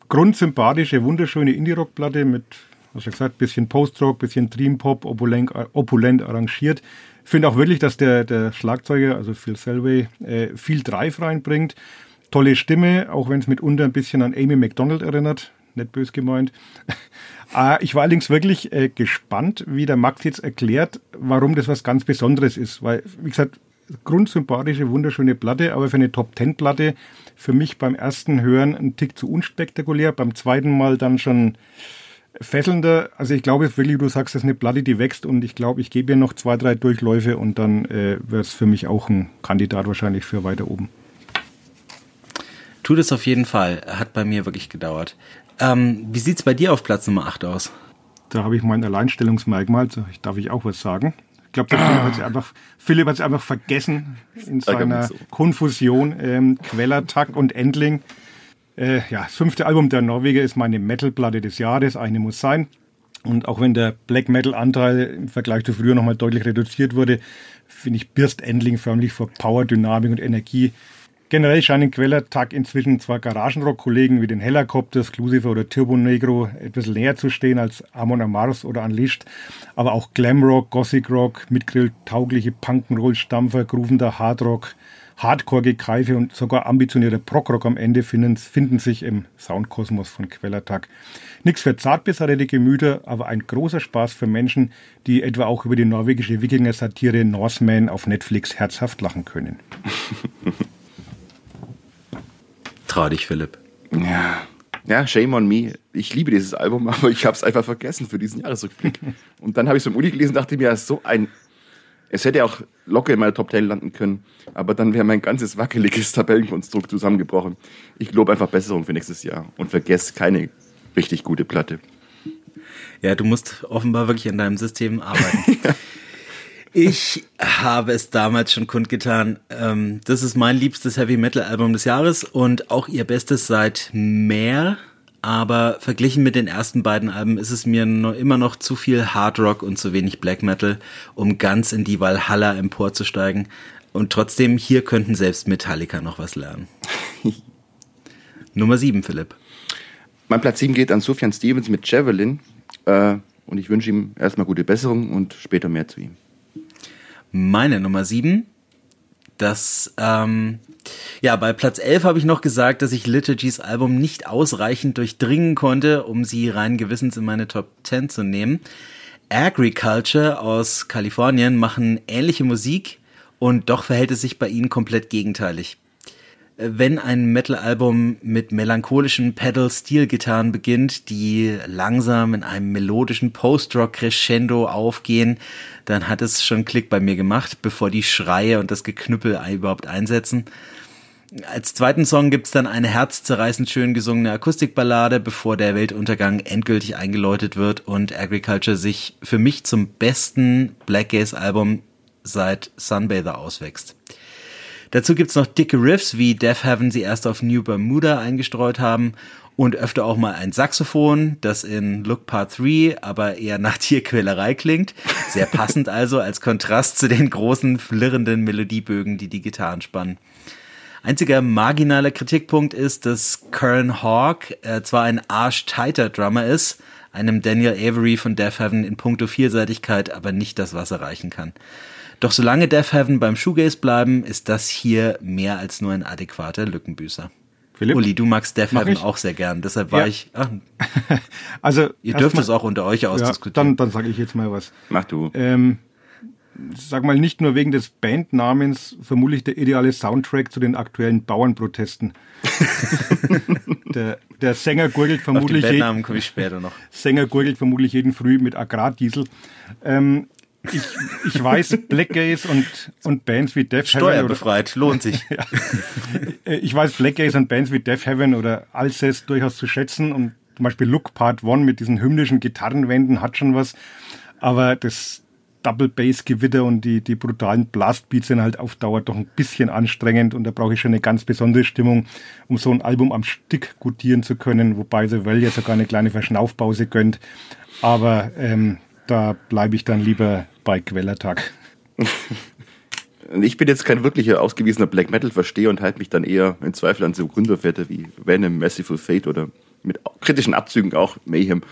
Grundsympathische, wunderschöne Indie-Rock-Platte mit, was ich gesagt, bisschen Post-Rock, bisschen Dream-Pop, opulent, opulent arrangiert. Finde auch wirklich, dass der, der Schlagzeuger, also Phil Selway, äh, viel Drive reinbringt. Tolle Stimme, auch wenn es mitunter ein bisschen an Amy McDonald erinnert nicht bös gemeint. Ah, ich war allerdings wirklich äh, gespannt, wie der Max jetzt erklärt, warum das was ganz Besonderes ist. Weil, wie gesagt, grundsympathische, wunderschöne Platte, aber für eine Top-Ten-Platte für mich beim ersten Hören ein Tick zu unspektakulär, beim zweiten Mal dann schon fesselnder. Also ich glaube wirklich, du sagst, das ist eine Platte, die wächst und ich glaube, ich gebe ihr noch zwei, drei Durchläufe und dann äh, wäre es für mich auch ein Kandidat wahrscheinlich für weiter oben. Tut es auf jeden Fall. Hat bei mir wirklich gedauert. Ähm, wie sieht's bei dir auf Platz Nummer 8 aus? Da habe ich mein Alleinstellungsmerkmal, darf ich auch was sagen. Ich glaube, der Philipp hat sich einfach, Philipp hat sich einfach vergessen in seiner so. Konfusion. Ähm, Quellertag und Endling. Äh, ja, das fünfte Album der Norweger ist meine Metal-Platte des Jahres. Eine muss sein. Und auch wenn der Black Metal-Anteil im Vergleich zu früher nochmal deutlich reduziert wurde, finde ich Birst Endling förmlich vor Power, Dynamik und Energie Generell scheinen Quellertag inzwischen zwar Garagenrock-Kollegen wie den Helicopters, Clusifer oder Turbo Negro etwas näher zu stehen als Amon Amarth oder Unleashed, aber auch Glamrock, Gothic Rock, mitgrill taugliche Punk'n'Roll-Stampfer, groovender Hardrock, Hardcore-Gekreife und sogar ambitionierte Prog-Rock am Ende finden, finden sich im Soundkosmos von Quellertag. Nix für zartbesattete Gemüter, aber ein großer Spaß für Menschen, die etwa auch über die norwegische Wikinger-Satire Norseman auf Netflix herzhaft lachen können. Dich, Philipp. Ja. Ja, shame on me. Ich liebe dieses Album, aber ich habe es einfach vergessen für diesen Jahresrückblick. Und dann habe ich es im Uni gelesen und dachte mir, so ein. Es hätte auch locker in meiner Top 10 landen können, aber dann wäre mein ganzes wackeliges Tabellenkonstrukt zusammengebrochen. Ich lobe einfach Besserung für nächstes Jahr und vergesse keine richtig gute Platte. Ja, du musst offenbar wirklich an deinem System arbeiten. ja. Ich habe es damals schon kundgetan. Ähm, das ist mein liebstes Heavy Metal Album des Jahres und auch ihr bestes seit mehr. Aber verglichen mit den ersten beiden Alben ist es mir noch, immer noch zu viel Hard Rock und zu wenig Black Metal, um ganz in die Valhalla emporzusteigen. Und trotzdem, hier könnten selbst Metallica noch was lernen. Nummer sieben, Philipp. Mein Platz sieben geht an Sufjan Stevens mit Javelin. Äh, und ich wünsche ihm erstmal gute Besserung und später mehr zu ihm meine Nummer 7. Das, ähm, ja, bei Platz 11 habe ich noch gesagt, dass ich Liturgies Album nicht ausreichend durchdringen konnte, um sie rein gewissens in meine Top 10 zu nehmen. Agriculture aus Kalifornien machen ähnliche Musik und doch verhält es sich bei ihnen komplett gegenteilig wenn ein Metal-Album mit melancholischen Pedal-Steel-Gitarren beginnt, die langsam in einem melodischen Post-Rock-Crescendo aufgehen, dann hat es schon Klick bei mir gemacht, bevor die Schreie und das Geknüppel überhaupt einsetzen. Als zweiten Song gibt's dann eine herzzerreißend schön gesungene Akustikballade, bevor der Weltuntergang endgültig eingeläutet wird und Agriculture sich für mich zum besten Black Gaze Album seit Sunbather auswächst. Dazu gibt's noch dicke Riffs, wie Death Heaven sie erst auf New Bermuda eingestreut haben und öfter auch mal ein Saxophon, das in Look Part 3 aber eher nach Tierquälerei klingt. Sehr passend also als Kontrast zu den großen, flirrenden Melodiebögen, die die Gitarren spannen. Einziger marginaler Kritikpunkt ist, dass Kern Hawk äh, zwar ein arschtighter Drummer ist, einem Daniel Avery von Death Heaven in puncto Vielseitigkeit aber nicht das Wasser reichen kann. Doch solange Death Heaven beim Shoegaze bleiben, ist das hier mehr als nur ein adäquater Lückenbüßer. Philipp? Uli, du magst Death Heaven auch sehr gern, deshalb war ja. ich. Ach, also ihr dürft es auch unter euch ausdiskutieren. Ja, dann dann sage ich jetzt mal was. Mach du. Ähm, sag mal nicht nur wegen des Bandnamens, vermutlich der ideale Soundtrack zu den aktuellen Bauernprotesten. der, der Sänger gurgelt vermutlich. Auf den Bandnamen komme ich später noch. Sänger gurgelt vermutlich jeden Früh mit Agrardiesel. Ähm, ich, ich weiß, Blackgaze und, und Bands wie Death Heaven. Steuerbefreit, lohnt sich. ja. Ich weiß Blackgaze und Bands wie Death Heaven oder Alcest durchaus zu schätzen und zum Beispiel Look Part One mit diesen hymnischen Gitarrenwänden hat schon was. Aber das, Double Bass Gewitter und die, die brutalen Blastbeats sind halt auf Dauer doch ein bisschen anstrengend und da brauche ich schon eine ganz besondere Stimmung, um so ein Album am Stück gutieren zu können, wobei The Well ja sogar eine kleine Verschnaufpause gönnt. Aber ähm, da bleibe ich dann lieber bei Quellertag. Ich bin jetzt kein wirklicher ausgewiesener Black Metal Versteher und halte mich dann eher in Zweifel an so Gründerwerte wie Venom, Merciful Fate oder mit kritischen Abzügen auch Mayhem.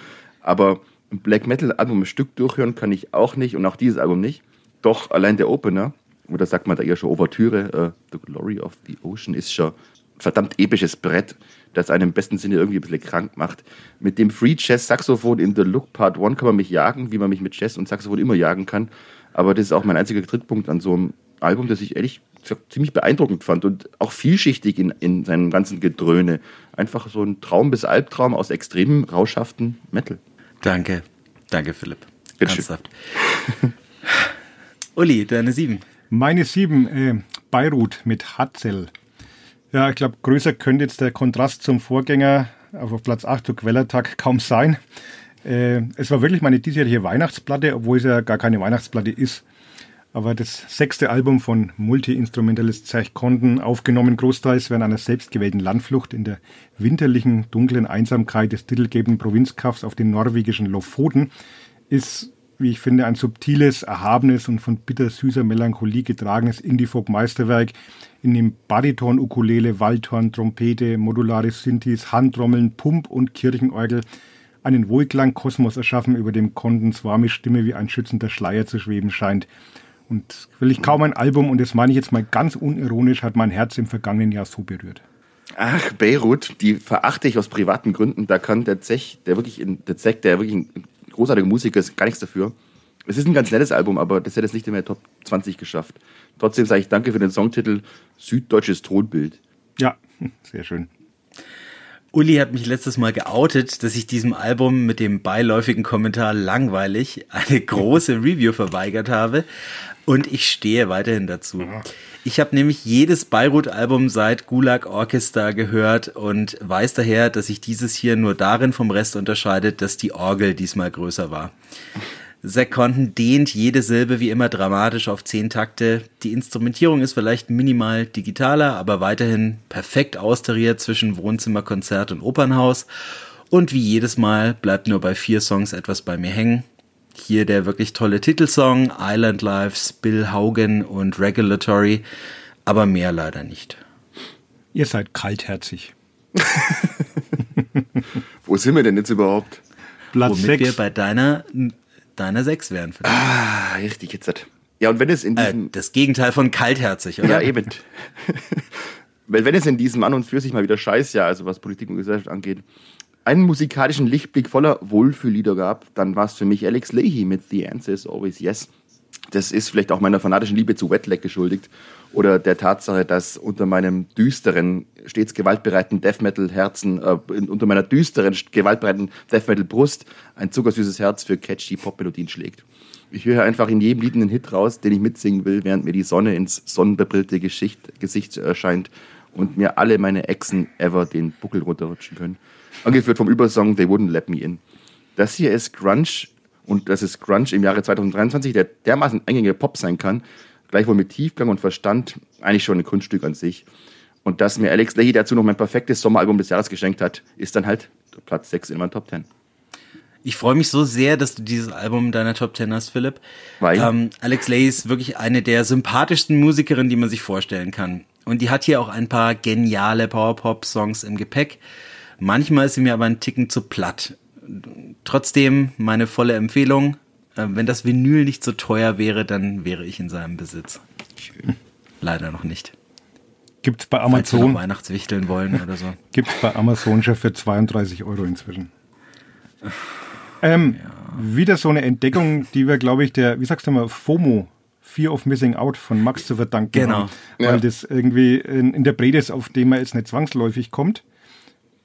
Aber ein Black Metal Album ein Stück durchhören kann ich auch nicht und auch dieses Album nicht. Doch allein der Opener, oder sagt man da eher schon Ouvertüre, uh, The Glory of the Ocean, ist schon ein verdammt episches Brett, das einen im besten Sinne irgendwie ein bisschen krank macht. Mit dem Free Jazz Saxophon in The Look Part 1 kann man mich jagen, wie man mich mit Jazz und Saxophon immer jagen kann. Aber das ist auch mein einziger Trittpunkt an so einem Album, das ich ehrlich gesagt ziemlich beeindruckend fand und auch vielschichtig in, in seinem ganzen Gedröhne. Einfach so ein Traum bis Albtraum aus extremem rauschhaften Metal. Danke. Danke, Philipp. Bitte Ernsthaft. Uli, deine sieben. Meine sieben, äh, Beirut mit Hatzel. Ja, ich glaube, größer könnte jetzt der Kontrast zum Vorgänger auf Platz 8 zu Quellertag kaum sein. Äh, es war wirklich meine diesjährige Weihnachtsplatte, obwohl es ja gar keine Weihnachtsplatte ist aber das sechste Album von Multi-Instrumentalist Zech Konden, aufgenommen großteils während einer selbstgewählten Landflucht in der winterlichen, dunklen Einsamkeit des titelgebenden Provinzkaffs auf den norwegischen Lofoten, ist, wie ich finde, ein subtiles, erhabenes und von bittersüßer Melancholie getragenes Indie-Folk-Meisterwerk, in dem Bariton, Ukulele, Waldhorn, Trompete, modulare Synthes, Handtrommeln, Pump und Kirchenorgel einen Wohlklang-Kosmos erschaffen, über dem Kondens warme Stimme wie ein schützender Schleier zu schweben scheint – und will ich kaum ein Album, und das meine ich jetzt mal ganz unironisch, hat mein Herz im vergangenen Jahr so berührt. Ach, Beirut, die verachte ich aus privaten Gründen. Da kann der Zech, der wirklich, in, der Zech, der wirklich ein großartiger Musiker ist, gar nichts dafür. Es ist ein ganz nettes Album, aber das hätte es nicht in der Top 20 geschafft. Trotzdem sage ich danke für den Songtitel Süddeutsches Tonbild. Ja, sehr schön. Uli hat mich letztes Mal geoutet, dass ich diesem Album mit dem beiläufigen Kommentar langweilig eine große Review verweigert habe. Und ich stehe weiterhin dazu. Ich habe nämlich jedes Beirut-Album seit Gulag Orchestra gehört und weiß daher, dass sich dieses hier nur darin vom Rest unterscheidet, dass die Orgel diesmal größer war. Zack Conten dehnt jede Silbe wie immer dramatisch auf zehn Takte. Die Instrumentierung ist vielleicht minimal digitaler, aber weiterhin perfekt austariert zwischen Wohnzimmerkonzert und Opernhaus. Und wie jedes Mal bleibt nur bei vier Songs etwas bei mir hängen. Hier der wirklich tolle Titelsong, Island Lives, Bill Haugen und Regulatory, aber mehr leider nicht. Ihr seid kaltherzig. Wo sind wir denn jetzt überhaupt? Platz Womit 6. wir bei deiner, deiner 6 wären. Ah, richtig, jetzt. Hat. Ja, und wenn es in äh, diesem... Äh, das Gegenteil von kaltherzig, oder? Ja, eben. wenn es in diesem an und für sich mal wieder Scheißjahr, also was Politik und Gesellschaft angeht, einen musikalischen Lichtblick voller Wohlfühllieder gab, dann war es für mich Alex Leahy mit The Answer is Always Yes. Das ist vielleicht auch meiner fanatischen Liebe zu Wetleg geschuldigt oder der Tatsache, dass unter meinem düsteren, stets gewaltbereiten Death Metal Herzen, äh, unter meiner düsteren, gewaltbereiten Death Metal Brust ein zuckersüßes Herz für catchy Popmelodien schlägt. Ich höre einfach in jedem Lied einen Hit raus, den ich mitsingen will, während mir die Sonne ins sonnenbebrillte Gesicht, Gesicht erscheint und mir alle meine Exen ever den Buckel runterrutschen können angeführt vom Übersong They Wouldn't Let Me In. Das hier ist Grunge und das ist Grunge im Jahre 2023, der dermaßen eingängiger Pop sein kann, gleichwohl mit Tiefgang und Verstand, eigentlich schon ein Kunststück an sich. Und dass mir Alex Leahy dazu noch mein perfektes Sommeralbum des Jahres geschenkt hat, ist dann halt Platz 6 in meinem Top 10. Ich freue mich so sehr, dass du dieses Album in deiner Top 10 hast, Philipp. Weil? Ähm, Alex Leahy ist wirklich eine der sympathischsten Musikerinnen, die man sich vorstellen kann. Und die hat hier auch ein paar geniale Powerpop-Songs im Gepäck. Manchmal ist sie mir aber ein Ticken zu platt. Trotzdem meine volle Empfehlung. Äh, wenn das Vinyl nicht so teuer wäre, dann wäre ich in seinem Besitz. Schön. Leider noch nicht. Gibt's bei Amazon. Falls Weihnachtswichteln wollen oder so. Gibt's bei Amazon schon für 32 Euro inzwischen. Ähm, ja. Wieder so eine Entdeckung, die wir, glaube ich, der, wie sagst du mal, FOMO, Fear of Missing Out von Max zu verdanken genau. haben. Weil ja. das irgendwie in, in der Brede ist, auf dem man jetzt nicht zwangsläufig kommt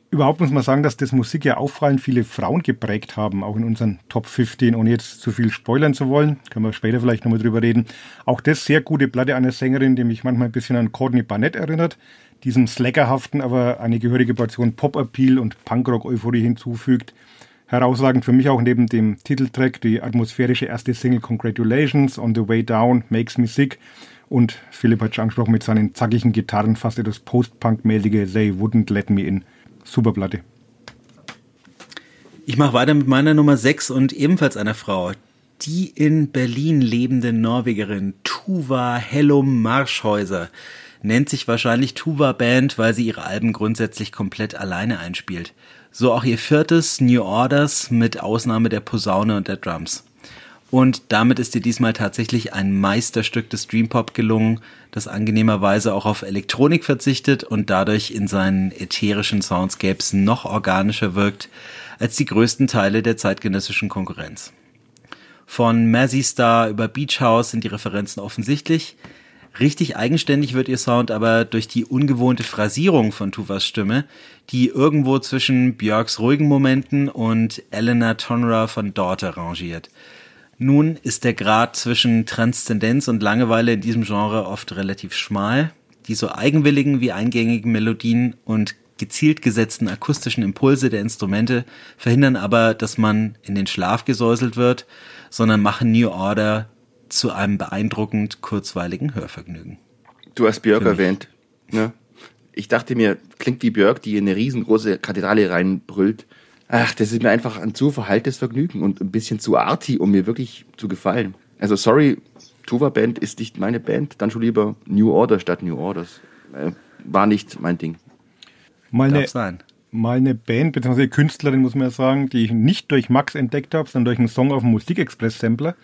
überhaupt muss man sagen, dass das Musik ja auffallend viele Frauen geprägt haben, auch in unseren Top 15, ohne jetzt zu viel spoilern zu wollen. Können wir später vielleicht nochmal drüber reden. Auch das sehr gute Platte einer Sängerin, die mich manchmal ein bisschen an Courtney Barnett erinnert, diesem slackerhaften, aber eine gehörige Portion Pop-Appeal und Punkrock-Euphorie hinzufügt. Herausragend für mich auch neben dem Titeltrack die atmosphärische erste Single Congratulations on the Way Down Makes Me Sick und Philipp hat schon angesprochen mit seinen zackigen Gitarren fast etwas Post-Punk-mäßige They Wouldn't Let Me In. Super Platte. Ich mache weiter mit meiner Nummer 6 und ebenfalls einer Frau. Die in Berlin lebende Norwegerin Tuva Hellum Marschhäuser nennt sich wahrscheinlich Tuva Band, weil sie ihre Alben grundsätzlich komplett alleine einspielt. So auch ihr viertes New Orders mit Ausnahme der Posaune und der Drums. Und damit ist dir diesmal tatsächlich ein Meisterstück des Dreampop gelungen, das angenehmerweise auch auf Elektronik verzichtet und dadurch in seinen ätherischen Soundscapes noch organischer wirkt als die größten Teile der zeitgenössischen Konkurrenz. Von Mazzy Star über Beach House sind die Referenzen offensichtlich. Richtig eigenständig wird ihr Sound aber durch die ungewohnte Phrasierung von Tuvas Stimme, die irgendwo zwischen Björks ruhigen Momenten und Elena Tonra von Daughter rangiert. Nun ist der Grad zwischen Transzendenz und Langeweile in diesem Genre oft relativ schmal. Die so eigenwilligen wie eingängigen Melodien und gezielt gesetzten akustischen Impulse der Instrumente verhindern aber, dass man in den Schlaf gesäuselt wird, sondern machen New Order zu einem beeindruckend kurzweiligen Hörvergnügen. Du hast Björk erwähnt. Ne? Ich dachte mir, klingt wie Björk, die in eine riesengroße Kathedrale reinbrüllt. Ach, das ist mir einfach ein zu verhaltes Vergnügen und ein bisschen zu arty, um mir wirklich zu gefallen. Also sorry, Tuva Band ist nicht meine Band, dann schon lieber New Order statt New Orders. Äh, war nicht mein Ding. Mal eine, sein. mal eine Band, beziehungsweise Künstlerin, muss man ja sagen, die ich nicht durch Max entdeckt habe, sondern durch einen Song auf dem Musikexpress-Sampler.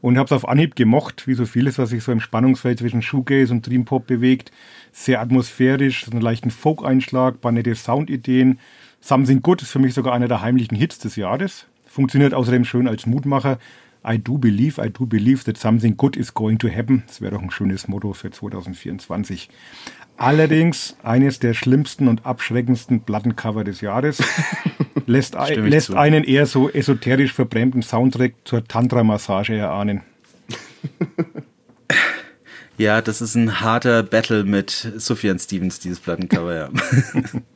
Und habe es auf Anhieb gemocht, wie so vieles, was sich so im Spannungsfeld zwischen Shoegaze und Dreampop bewegt. Sehr atmosphärisch, so einen leichten Folk-Einschlag, paar nette Soundideen. Something Good ist für mich sogar einer der heimlichen Hits des Jahres. Funktioniert außerdem schön als Mutmacher. I do believe, I do believe that something good is going to happen. Das wäre doch ein schönes Motto für 2024. Allerdings eines der schlimmsten und abschreckendsten Plattencover des Jahres. lässt, ein, lässt einen eher so esoterisch verbrämten Soundtrack zur Tantra-Massage erahnen. Ja, das ist ein harter Battle mit Sufjan Stevens, dieses Plattencover, ja.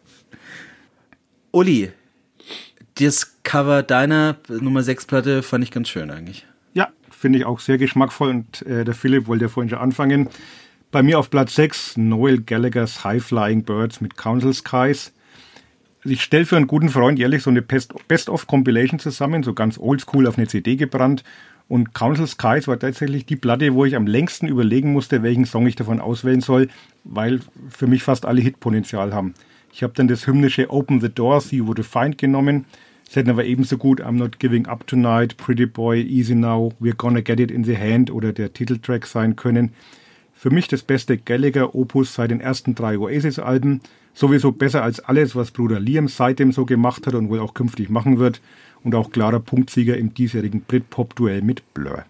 Uli, das Cover deiner Nummer 6 Platte fand ich ganz schön eigentlich. Ja, finde ich auch sehr geschmackvoll und äh, der Philipp wollte ja vorhin schon anfangen. Bei mir auf Platz 6 Noel Gallaghers High Flying Birds mit Council Skies. Ich stelle für einen guten Freund jährlich so eine Best-of-Compilation zusammen, so ganz oldschool auf eine CD gebrannt. Und Council Skies war tatsächlich die Platte, wo ich am längsten überlegen musste, welchen Song ich davon auswählen soll, weil für mich fast alle Hitpotenzial haben. Ich habe dann das hymnische Open the Door, See What You Find genommen. Es hätten aber ebenso gut I'm Not Giving Up Tonight, Pretty Boy, Easy Now, We're Gonna Get It in the Hand oder der Titeltrack sein können. Für mich das beste Gallagher-Opus seit den ersten drei Oasis-Alben. Sowieso besser als alles, was Bruder Liam seitdem so gemacht hat und wohl auch künftig machen wird. Und auch klarer Punktsieger im diesjährigen Brit-Pop-Duell mit Blur.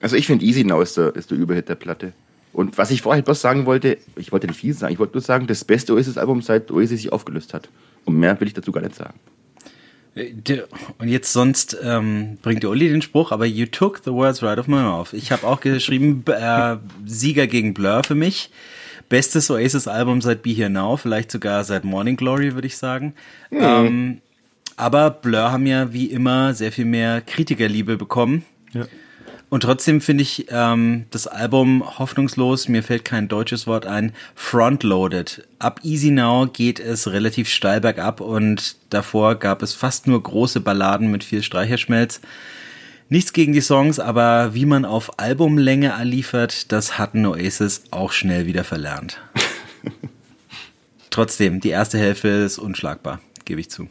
Also ich finde Easy Now ist der, ist der Überhit der Platte. Und was ich vorher bloß sagen wollte, ich wollte nicht viel sagen, ich wollte nur sagen, das beste Oasis-Album seit Oasis sich aufgelöst hat. Und mehr will ich dazu gar nicht sagen. Äh, und jetzt sonst ähm, bringt der Uli den Spruch, aber you took the words right off my mouth. Ich habe auch geschrieben, äh, Sieger gegen Blur für mich. Bestes Oasis-Album seit Be Here Now, vielleicht sogar seit Morning Glory, würde ich sagen. Mhm. Ähm, aber Blur haben ja wie immer sehr viel mehr Kritikerliebe bekommen. Ja. Und trotzdem finde ich ähm, das Album hoffnungslos, mir fällt kein deutsches Wort ein, frontloaded. Ab Easy Now geht es relativ steil bergab und davor gab es fast nur große Balladen mit viel Streicherschmelz. Nichts gegen die Songs, aber wie man auf Albumlänge erliefert, das hatten Oasis auch schnell wieder verlernt. Trotzdem, die erste Hälfte ist unschlagbar, gebe ich zu.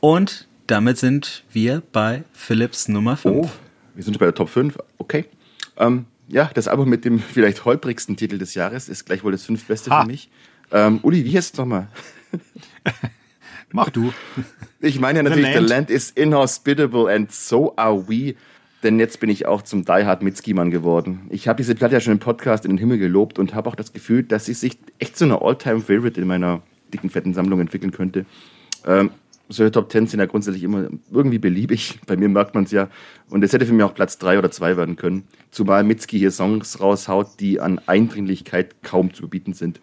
Und damit sind wir bei Philips Nummer 5. Oh, wir sind bei der Top 5. Okay. Ähm, ja, das Album mit dem vielleicht holprigsten Titel des Jahres ist gleich wohl das fünftbeste für mich. Ähm, Uli, wie heißt es nochmal? Mach du. Ich meine ja natürlich, the land. the land is inhospitable and so are we. Denn jetzt bin ich auch zum Die Hard Mitski-Mann geworden. Ich habe diese Platte ja schon im Podcast in den Himmel gelobt und habe auch das Gefühl, dass sie sich echt zu einer All-Time-Favorite in meiner dicken, fetten Sammlung entwickeln könnte. Ähm, solche Top Ten sind ja grundsätzlich immer irgendwie beliebig. Bei mir merkt man es ja. Und es hätte für mich auch Platz drei oder zwei werden können. Zumal Mitski hier Songs raushaut, die an Eindringlichkeit kaum zu überbieten sind.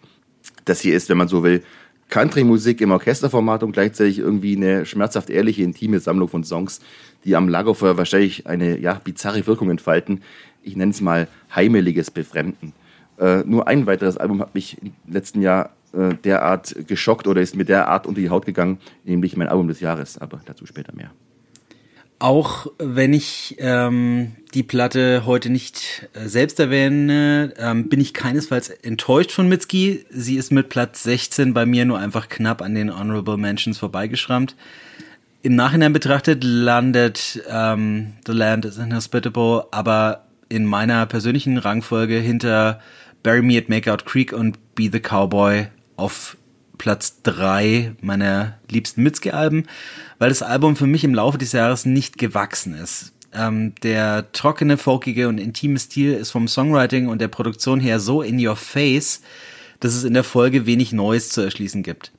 Das hier ist, wenn man so will, Country-Musik im Orchesterformat und gleichzeitig irgendwie eine schmerzhaft ehrliche, intime Sammlung von Songs, die am Lagerfeuer wahrscheinlich eine ja, bizarre Wirkung entfalten. Ich nenne es mal heimeliges Befremden. Äh, nur ein weiteres Album hat mich im letzten Jahr äh, derart geschockt oder ist mir derart unter die Haut gegangen, nämlich mein Album des Jahres, aber dazu später mehr. Auch wenn ich ähm, die Platte heute nicht äh, selbst erwähne, ähm, bin ich keinesfalls enttäuscht von Mitski. Sie ist mit Platz 16 bei mir nur einfach knapp an den Honorable Mentions vorbeigeschrammt. Im Nachhinein betrachtet landet ähm, The Land is Inhospitable, aber in meiner persönlichen Rangfolge hinter Bury Me at Makeout Creek und Be the Cowboy auf Platz drei meiner liebsten Mitski-Alben, weil das Album für mich im Laufe des Jahres nicht gewachsen ist. Ähm, der trockene, folkige und intime Stil ist vom Songwriting und der Produktion her so in your face, dass es in der Folge wenig Neues zu erschließen gibt.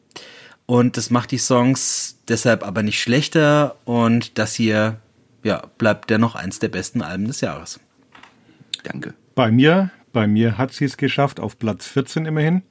Und das macht die Songs deshalb aber nicht schlechter und das hier, ja, bleibt dennoch eins der besten Alben des Jahres. Danke. Bei mir, bei mir hat sie es geschafft, auf Platz 14 immerhin.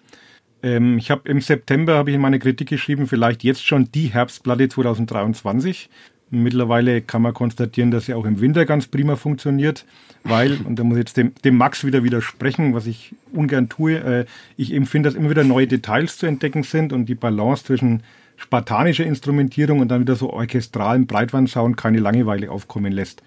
Ähm, ich habe im September habe ich in meine Kritik geschrieben, vielleicht jetzt schon die Herbstplatte 2023. Mittlerweile kann man konstatieren, dass sie auch im Winter ganz prima funktioniert, weil, und da muss ich jetzt dem, dem Max wieder widersprechen, was ich ungern tue, äh, ich empfinde, dass immer wieder neue Details zu entdecken sind und die Balance zwischen spartanischer Instrumentierung und dann wieder so orchestralen Breitwandsound keine Langeweile aufkommen lässt.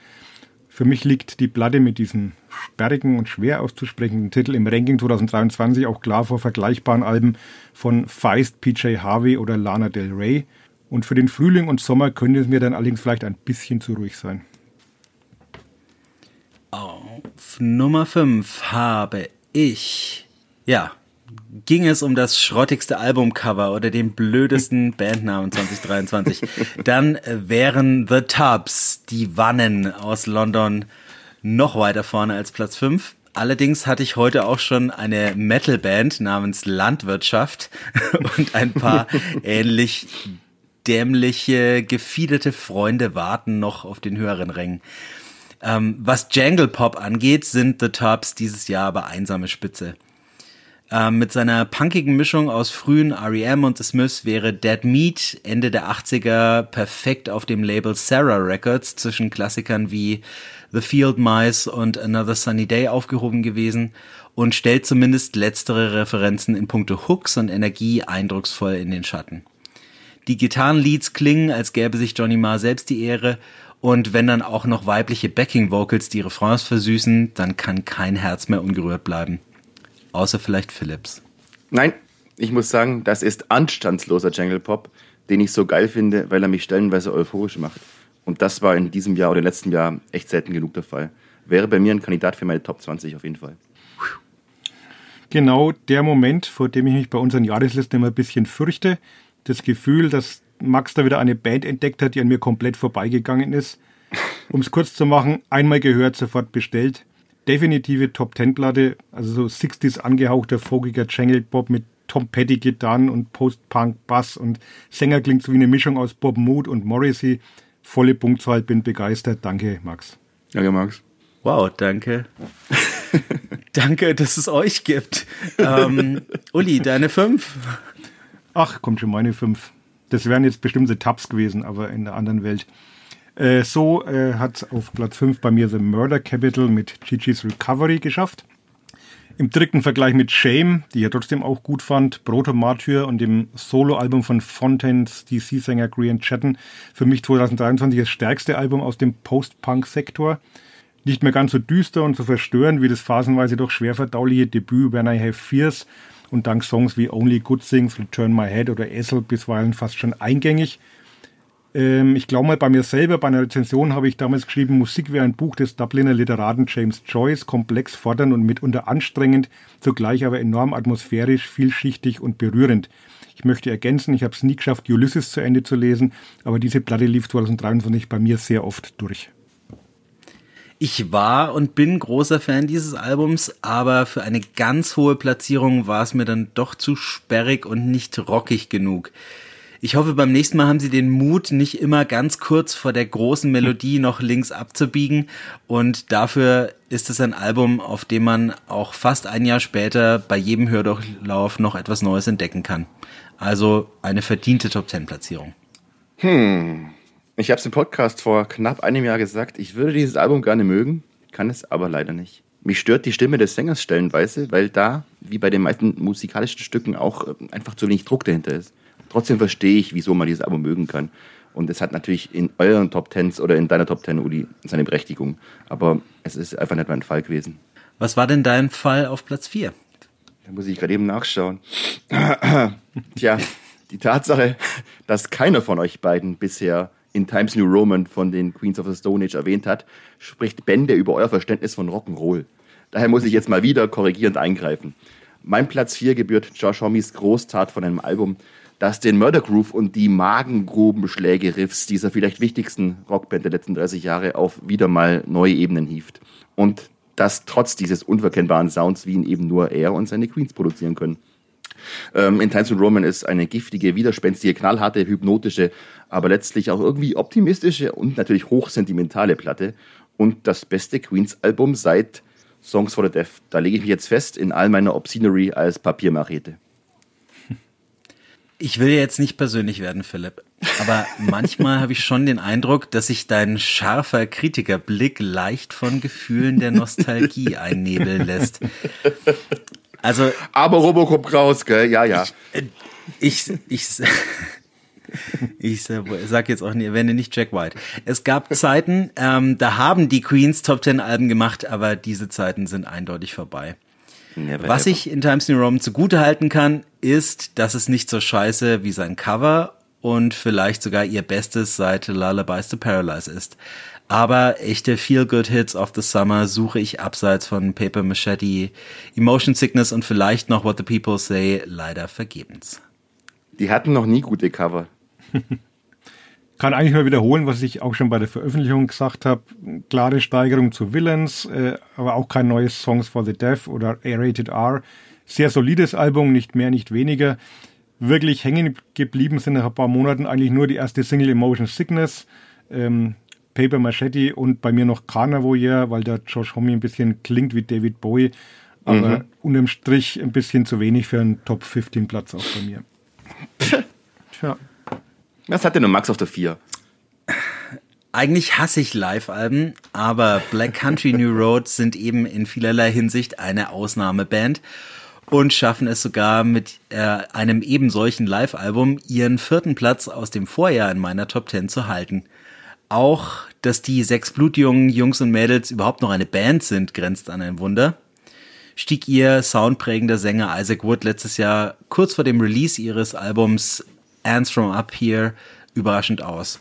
Für mich liegt die Platte mit diesem sperrigen und schwer auszusprechenden Titel im Ranking 2023 auch klar vor vergleichbaren Alben von Feist, PJ Harvey oder Lana Del Rey. Und für den Frühling und Sommer könnte es mir dann allerdings vielleicht ein bisschen zu ruhig sein. Auf Nummer 5 habe ich, ja, ging es um das schrottigste Albumcover oder den blödesten Bandnamen 2023, dann wären The Tubs, die Wannen aus London, noch weiter vorne als Platz 5. Allerdings hatte ich heute auch schon eine Metalband namens Landwirtschaft und ein paar ähnlich dämliche, gefiederte Freunde warten noch auf den höheren Rängen. Ähm, was Jangle Pop angeht, sind The Tubs dieses Jahr aber einsame Spitze. Ähm, mit seiner punkigen Mischung aus frühen R.E.M. und The Smiths wäre Dead Meat Ende der 80er perfekt auf dem Label Sarah Records zwischen Klassikern wie The Field Mice und Another Sunny Day aufgehoben gewesen und stellt zumindest letztere Referenzen in puncto Hooks und Energie eindrucksvoll in den Schatten. Die Gitarrenleads klingen, als gäbe sich Johnny Marr selbst die Ehre und wenn dann auch noch weibliche Backing Vocals die Refrains versüßen, dann kann kein Herz mehr ungerührt bleiben. Außer vielleicht Philips. Nein, ich muss sagen, das ist anstandsloser Jungle Pop, den ich so geil finde, weil er mich stellenweise euphorisch macht. Und das war in diesem Jahr oder im letzten Jahr echt selten genug der Fall. Wäre bei mir ein Kandidat für meine Top 20 auf jeden Fall. Genau der Moment, vor dem ich mich bei unseren Jahreslisten immer ein bisschen fürchte. Das Gefühl, dass Max da wieder eine Band entdeckt hat, die an mir komplett vorbeigegangen ist. Um es kurz zu machen, einmal gehört, sofort bestellt definitive Top-Ten-Platte, also so 60s angehauchter, folkiger Jangle-Pop mit Tom Petty-Gitarren und Post-Punk-Bass und Sänger klingt so wie eine Mischung aus Bob Mood und Morrissey. Volle Punktzahl, bin begeistert. Danke, Max. Danke, Max. Wow, danke. danke, dass es euch gibt. Ähm, Uli, deine fünf? Ach, kommt schon meine fünf. Das wären jetzt bestimmte Tabs gewesen, aber in der anderen Welt. Äh, so äh, hat auf Platz 5 bei mir The Murder Capital mit Gigi's Recovery geschafft. Im direkten Vergleich mit Shame, die ich ja trotzdem auch gut fand, Proto Martyr und dem Soloalbum von Fontaines DC-Sänger Grian Chatten, für mich 2023 das stärkste Album aus dem Post-Punk-Sektor. Nicht mehr ganz so düster und so verstörend wie das phasenweise doch schwer verdauliche Debüt When I Have Fears und dank Songs wie Only Good Things, Return My Head oder Essel bisweilen fast schon eingängig. Ähm, ich glaube mal, bei mir selber, bei einer Rezension habe ich damals geschrieben, Musik wäre ein Buch des Dubliner Literaten James Joyce, komplex, fordernd und mitunter anstrengend, zugleich aber enorm atmosphärisch, vielschichtig und berührend. Ich möchte ergänzen, ich habe es nie geschafft, Ulysses zu Ende zu lesen, aber diese Platte lief 2023 bei mir sehr oft durch. Ich war und bin großer Fan dieses Albums, aber für eine ganz hohe Platzierung war es mir dann doch zu sperrig und nicht rockig genug. Ich hoffe, beim nächsten Mal haben Sie den Mut, nicht immer ganz kurz vor der großen Melodie noch links abzubiegen. Und dafür ist es ein Album, auf dem man auch fast ein Jahr später bei jedem Hördurchlauf noch etwas Neues entdecken kann. Also eine verdiente Top Ten Platzierung. Hm. Ich habe es im Podcast vor knapp einem Jahr gesagt, ich würde dieses Album gerne mögen, kann es aber leider nicht. Mich stört die Stimme des Sängers stellenweise, weil da, wie bei den meisten musikalischen Stücken, auch äh, einfach zu wenig Druck dahinter ist. Trotzdem verstehe ich, wieso man dieses Album mögen kann. Und es hat natürlich in euren Top Tens oder in deiner Top Ten, Uli, seine Berechtigung. Aber es ist einfach nicht mein Fall gewesen. Was war denn dein Fall auf Platz 4? Da muss ich gerade eben nachschauen. Tja, die Tatsache, dass keiner von euch beiden bisher in Times New Roman von den Queens of the Stone Age erwähnt hat, spricht Bände über euer Verständnis von Rock'n'Roll. Daher muss ich jetzt mal wieder korrigierend eingreifen. Mein Platz 4 gebührt Josh Hommeys Großtat von einem Album, das den Murder Groove und die Magengrubenschläge-Riffs dieser vielleicht wichtigsten Rockband der letzten 30 Jahre auf wieder mal neue Ebenen hieft. Und das trotz dieses unverkennbaren Sounds, wie ihn eben nur er und seine Queens produzieren können. Ähm, in Times Roman ist eine giftige, widerspenstige, knallharte, hypnotische, aber letztlich auch irgendwie optimistische und natürlich hochsentimentale Platte. Und das beste Queens-Album seit Songs for the Deaf. Da lege ich mich jetzt fest in all meiner Obscenery als Papiermachete. Ich will jetzt nicht persönlich werden, Philipp, aber manchmal habe ich schon den Eindruck, dass sich dein scharfer Kritikerblick leicht von Gefühlen der Nostalgie einnebeln lässt. Also, aber Robocop raus, gell? Ja, ja. Ich, ich, ich, ich sag jetzt auch nicht, wende nicht Jack White. Es gab Zeiten, ähm, da haben die Queens Top Ten Alben gemacht, aber diese Zeiten sind eindeutig vorbei. Never Was ever. ich in Times New Roman zugute halten kann, ist, dass es nicht so scheiße wie sein Cover und vielleicht sogar ihr Bestes seit Lullabies to Paralyze ist. Aber echte Feel-Good-Hits of the Summer suche ich abseits von Paper Machete, Emotion Sickness und vielleicht noch What the People Say leider vergebens. Die hatten noch nie gute Cover. kann eigentlich nur wiederholen, was ich auch schon bei der Veröffentlichung gesagt habe. Klare Steigerung zu Villains, äh, aber auch kein neues Songs for the Deaf oder A-Rated R. Sehr solides Album, nicht mehr, nicht weniger. Wirklich hängen geblieben sind nach ein paar Monaten eigentlich nur die erste Single Emotion Sickness, ähm, Paper Machete und bei mir noch Carnavoyeur, weil der Josh Homme ein bisschen klingt wie David Bowie, aber mhm. unterm Strich ein bisschen zu wenig für einen Top 15 Platz auch bei mir. Tja. Was hat denn nur Max auf der 4? Eigentlich hasse ich Live-Alben, aber Black Country New Road sind eben in vielerlei Hinsicht eine Ausnahmeband und schaffen es sogar mit äh, einem eben solchen Live-Album ihren vierten Platz aus dem Vorjahr in meiner Top 10 zu halten. Auch, dass die sechs blutjungen Jungs und Mädels überhaupt noch eine Band sind, grenzt an ein Wunder. Stieg ihr soundprägender Sänger Isaac Wood letztes Jahr kurz vor dem Release ihres Albums Ants from Up Here überraschend aus.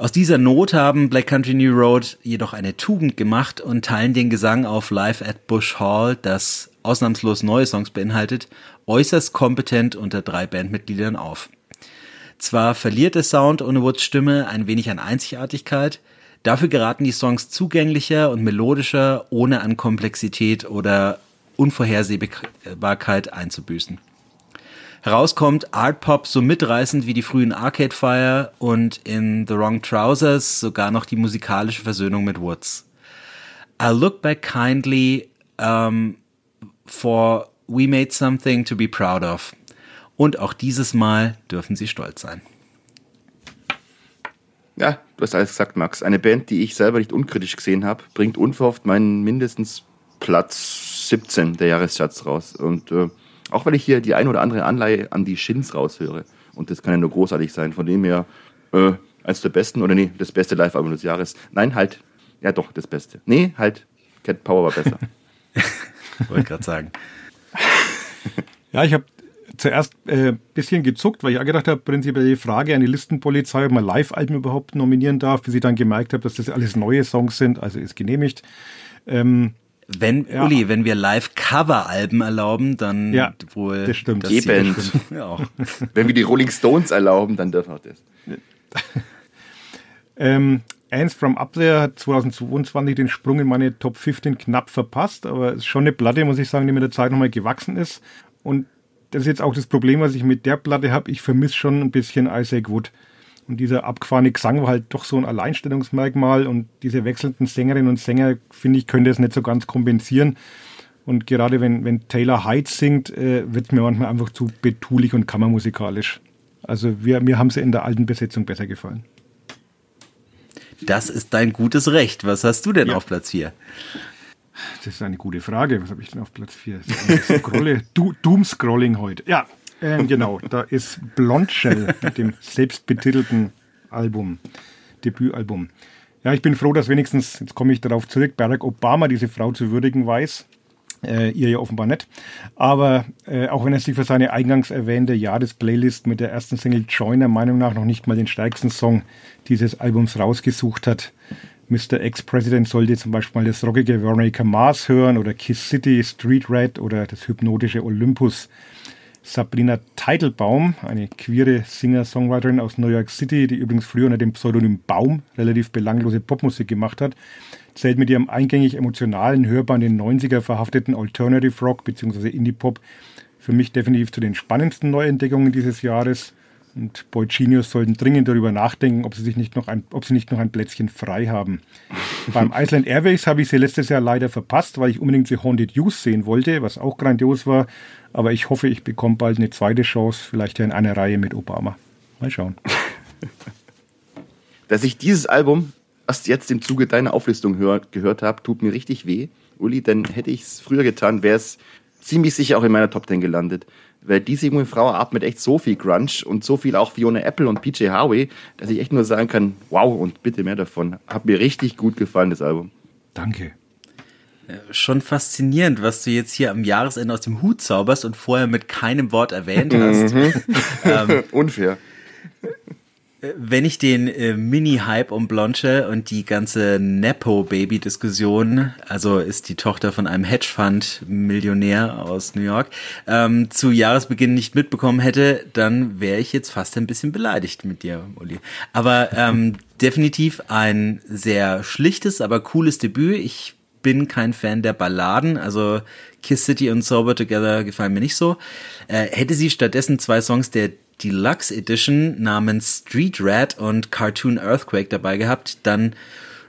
Aus dieser Not haben Black Country New Road jedoch eine Tugend gemacht und teilen den Gesang auf Live at Bush Hall, das ausnahmslos neue Songs beinhaltet, äußerst kompetent unter drei Bandmitgliedern auf. Zwar verliert der Sound ohne Woods Stimme ein wenig an Einzigartigkeit, dafür geraten die Songs zugänglicher und melodischer, ohne an Komplexität oder Unvorhersehbarkeit einzubüßen. Herauskommt Art Pop so mitreißend wie die frühen Arcade Fire und in The Wrong Trousers sogar noch die musikalische Versöhnung mit Woods. I'll look back kindly um, for We made something to be proud of. Und auch dieses Mal dürfen Sie stolz sein. Ja, du hast alles gesagt, Max. Eine Band, die ich selber nicht unkritisch gesehen habe, bringt unverhofft meinen mindestens Platz 17 der Jahrescharts raus. Und äh, auch weil ich hier die ein oder andere Anleihe an die Shins raushöre. Und das kann ja nur großartig sein. Von dem her, äh, eines der besten, oder nee, das beste Live-Album des Jahres. Nein, halt, ja doch, das Beste. Nee, halt, Cat Power war besser. Wollte gerade sagen. Ja, ich habe zuerst ein äh, bisschen gezuckt, weil ich auch gedacht habe, prinzipiell die Frage an die Listenpolizei, ob man Live-Alben überhaupt nominieren darf, bis ich dann gemerkt habe, dass das alles neue Songs sind, also ist genehmigt. Ähm, wenn, ja. Uli, wenn wir Live-Cover-Alben erlauben, dann ja, wohl. Das stimmt. Das Eben. Ja. wenn wir die Rolling Stones erlauben, dann dürfen wir das. ähm, Ants from Up There hat 2022 den Sprung in meine Top 15 knapp verpasst, aber es ist schon eine Platte, muss ich sagen, die mit der Zeit nochmal gewachsen ist. Und das ist jetzt auch das Problem, was ich mit der Platte habe. Ich vermisse schon ein bisschen Isaac Wood. Und dieser abgefahrene Gesang war halt doch so ein Alleinstellungsmerkmal. Und diese wechselnden Sängerinnen und Sänger, finde ich, können das nicht so ganz kompensieren. Und gerade wenn, wenn Taylor Hyde singt, äh, wird es mir manchmal einfach zu betulich und kammermusikalisch. Also wir, mir haben sie in der alten Besetzung besser gefallen. Das ist dein gutes Recht. Was hast du denn ja. auf Platz 4? Das ist eine gute Frage. Was habe ich denn auf Platz 4? Scrolle, Doom-Scrolling heute. Ja, äh, genau. Da ist Blondshell mit dem selbstbetitelten Album, Debütalbum. Ja, ich bin froh, dass wenigstens, jetzt komme ich darauf zurück, Barack Obama diese Frau zu würdigen weiß. Äh, ihr ja offenbar nicht. Aber äh, auch wenn er sich für seine eingangs erwähnte Jahresplaylist mit der ersten Single Joiner Meinung nach noch nicht mal den stärksten Song dieses Albums rausgesucht hat, Mr. Ex-President sollte zum Beispiel mal das rockige Veronica Mars hören oder Kiss City, Street Red oder das hypnotische Olympus. Sabrina Teitelbaum, eine queere Singer-Songwriterin aus New York City, die übrigens früher unter dem Pseudonym Baum relativ belanglose Popmusik gemacht hat, zählt mit ihrem eingängig emotionalen, hörbar in den 90er verhafteten Alternative Rock bzw. Indie-Pop für mich definitiv zu den spannendsten Neuentdeckungen dieses Jahres. Und Boy Genius sollten dringend darüber nachdenken, ob sie sich nicht noch ein, ob sie nicht noch ein Plätzchen frei haben. Beim Iceland Airways habe ich sie letztes Jahr leider verpasst, weil ich unbedingt The Haunted Youth sehen wollte, was auch grandios war. Aber ich hoffe, ich bekomme bald eine zweite Chance, vielleicht ja in einer Reihe mit Obama. Mal schauen. Dass ich dieses Album erst jetzt im Zuge deiner Auflistung hör, gehört habe, tut mir richtig weh. Uli, denn hätte ich es früher getan, wäre es ziemlich sicher auch in meiner Top 10 gelandet weil diese junge Frau atmet echt so viel Grunge und so viel auch Fiona Apple und PJ Harvey, dass ich echt nur sagen kann, wow und bitte mehr davon. Hat mir richtig gut gefallen, das Album. Danke. Schon faszinierend, was du jetzt hier am Jahresende aus dem Hut zauberst und vorher mit keinem Wort erwähnt hast. Mhm. ähm, Unfair wenn ich den äh, Mini-Hype um Blonche und die ganze Nepo-Baby-Diskussion, also ist die Tochter von einem Hedgefund-Millionär aus New York, ähm, zu Jahresbeginn nicht mitbekommen hätte, dann wäre ich jetzt fast ein bisschen beleidigt mit dir, Uli. Aber ähm, definitiv ein sehr schlichtes, aber cooles Debüt. Ich bin kein Fan der Balladen, also Kiss City und Sober Together gefallen mir nicht so. Äh, hätte sie stattdessen zwei Songs der Deluxe Edition namens Street Rat und Cartoon Earthquake dabei gehabt, dann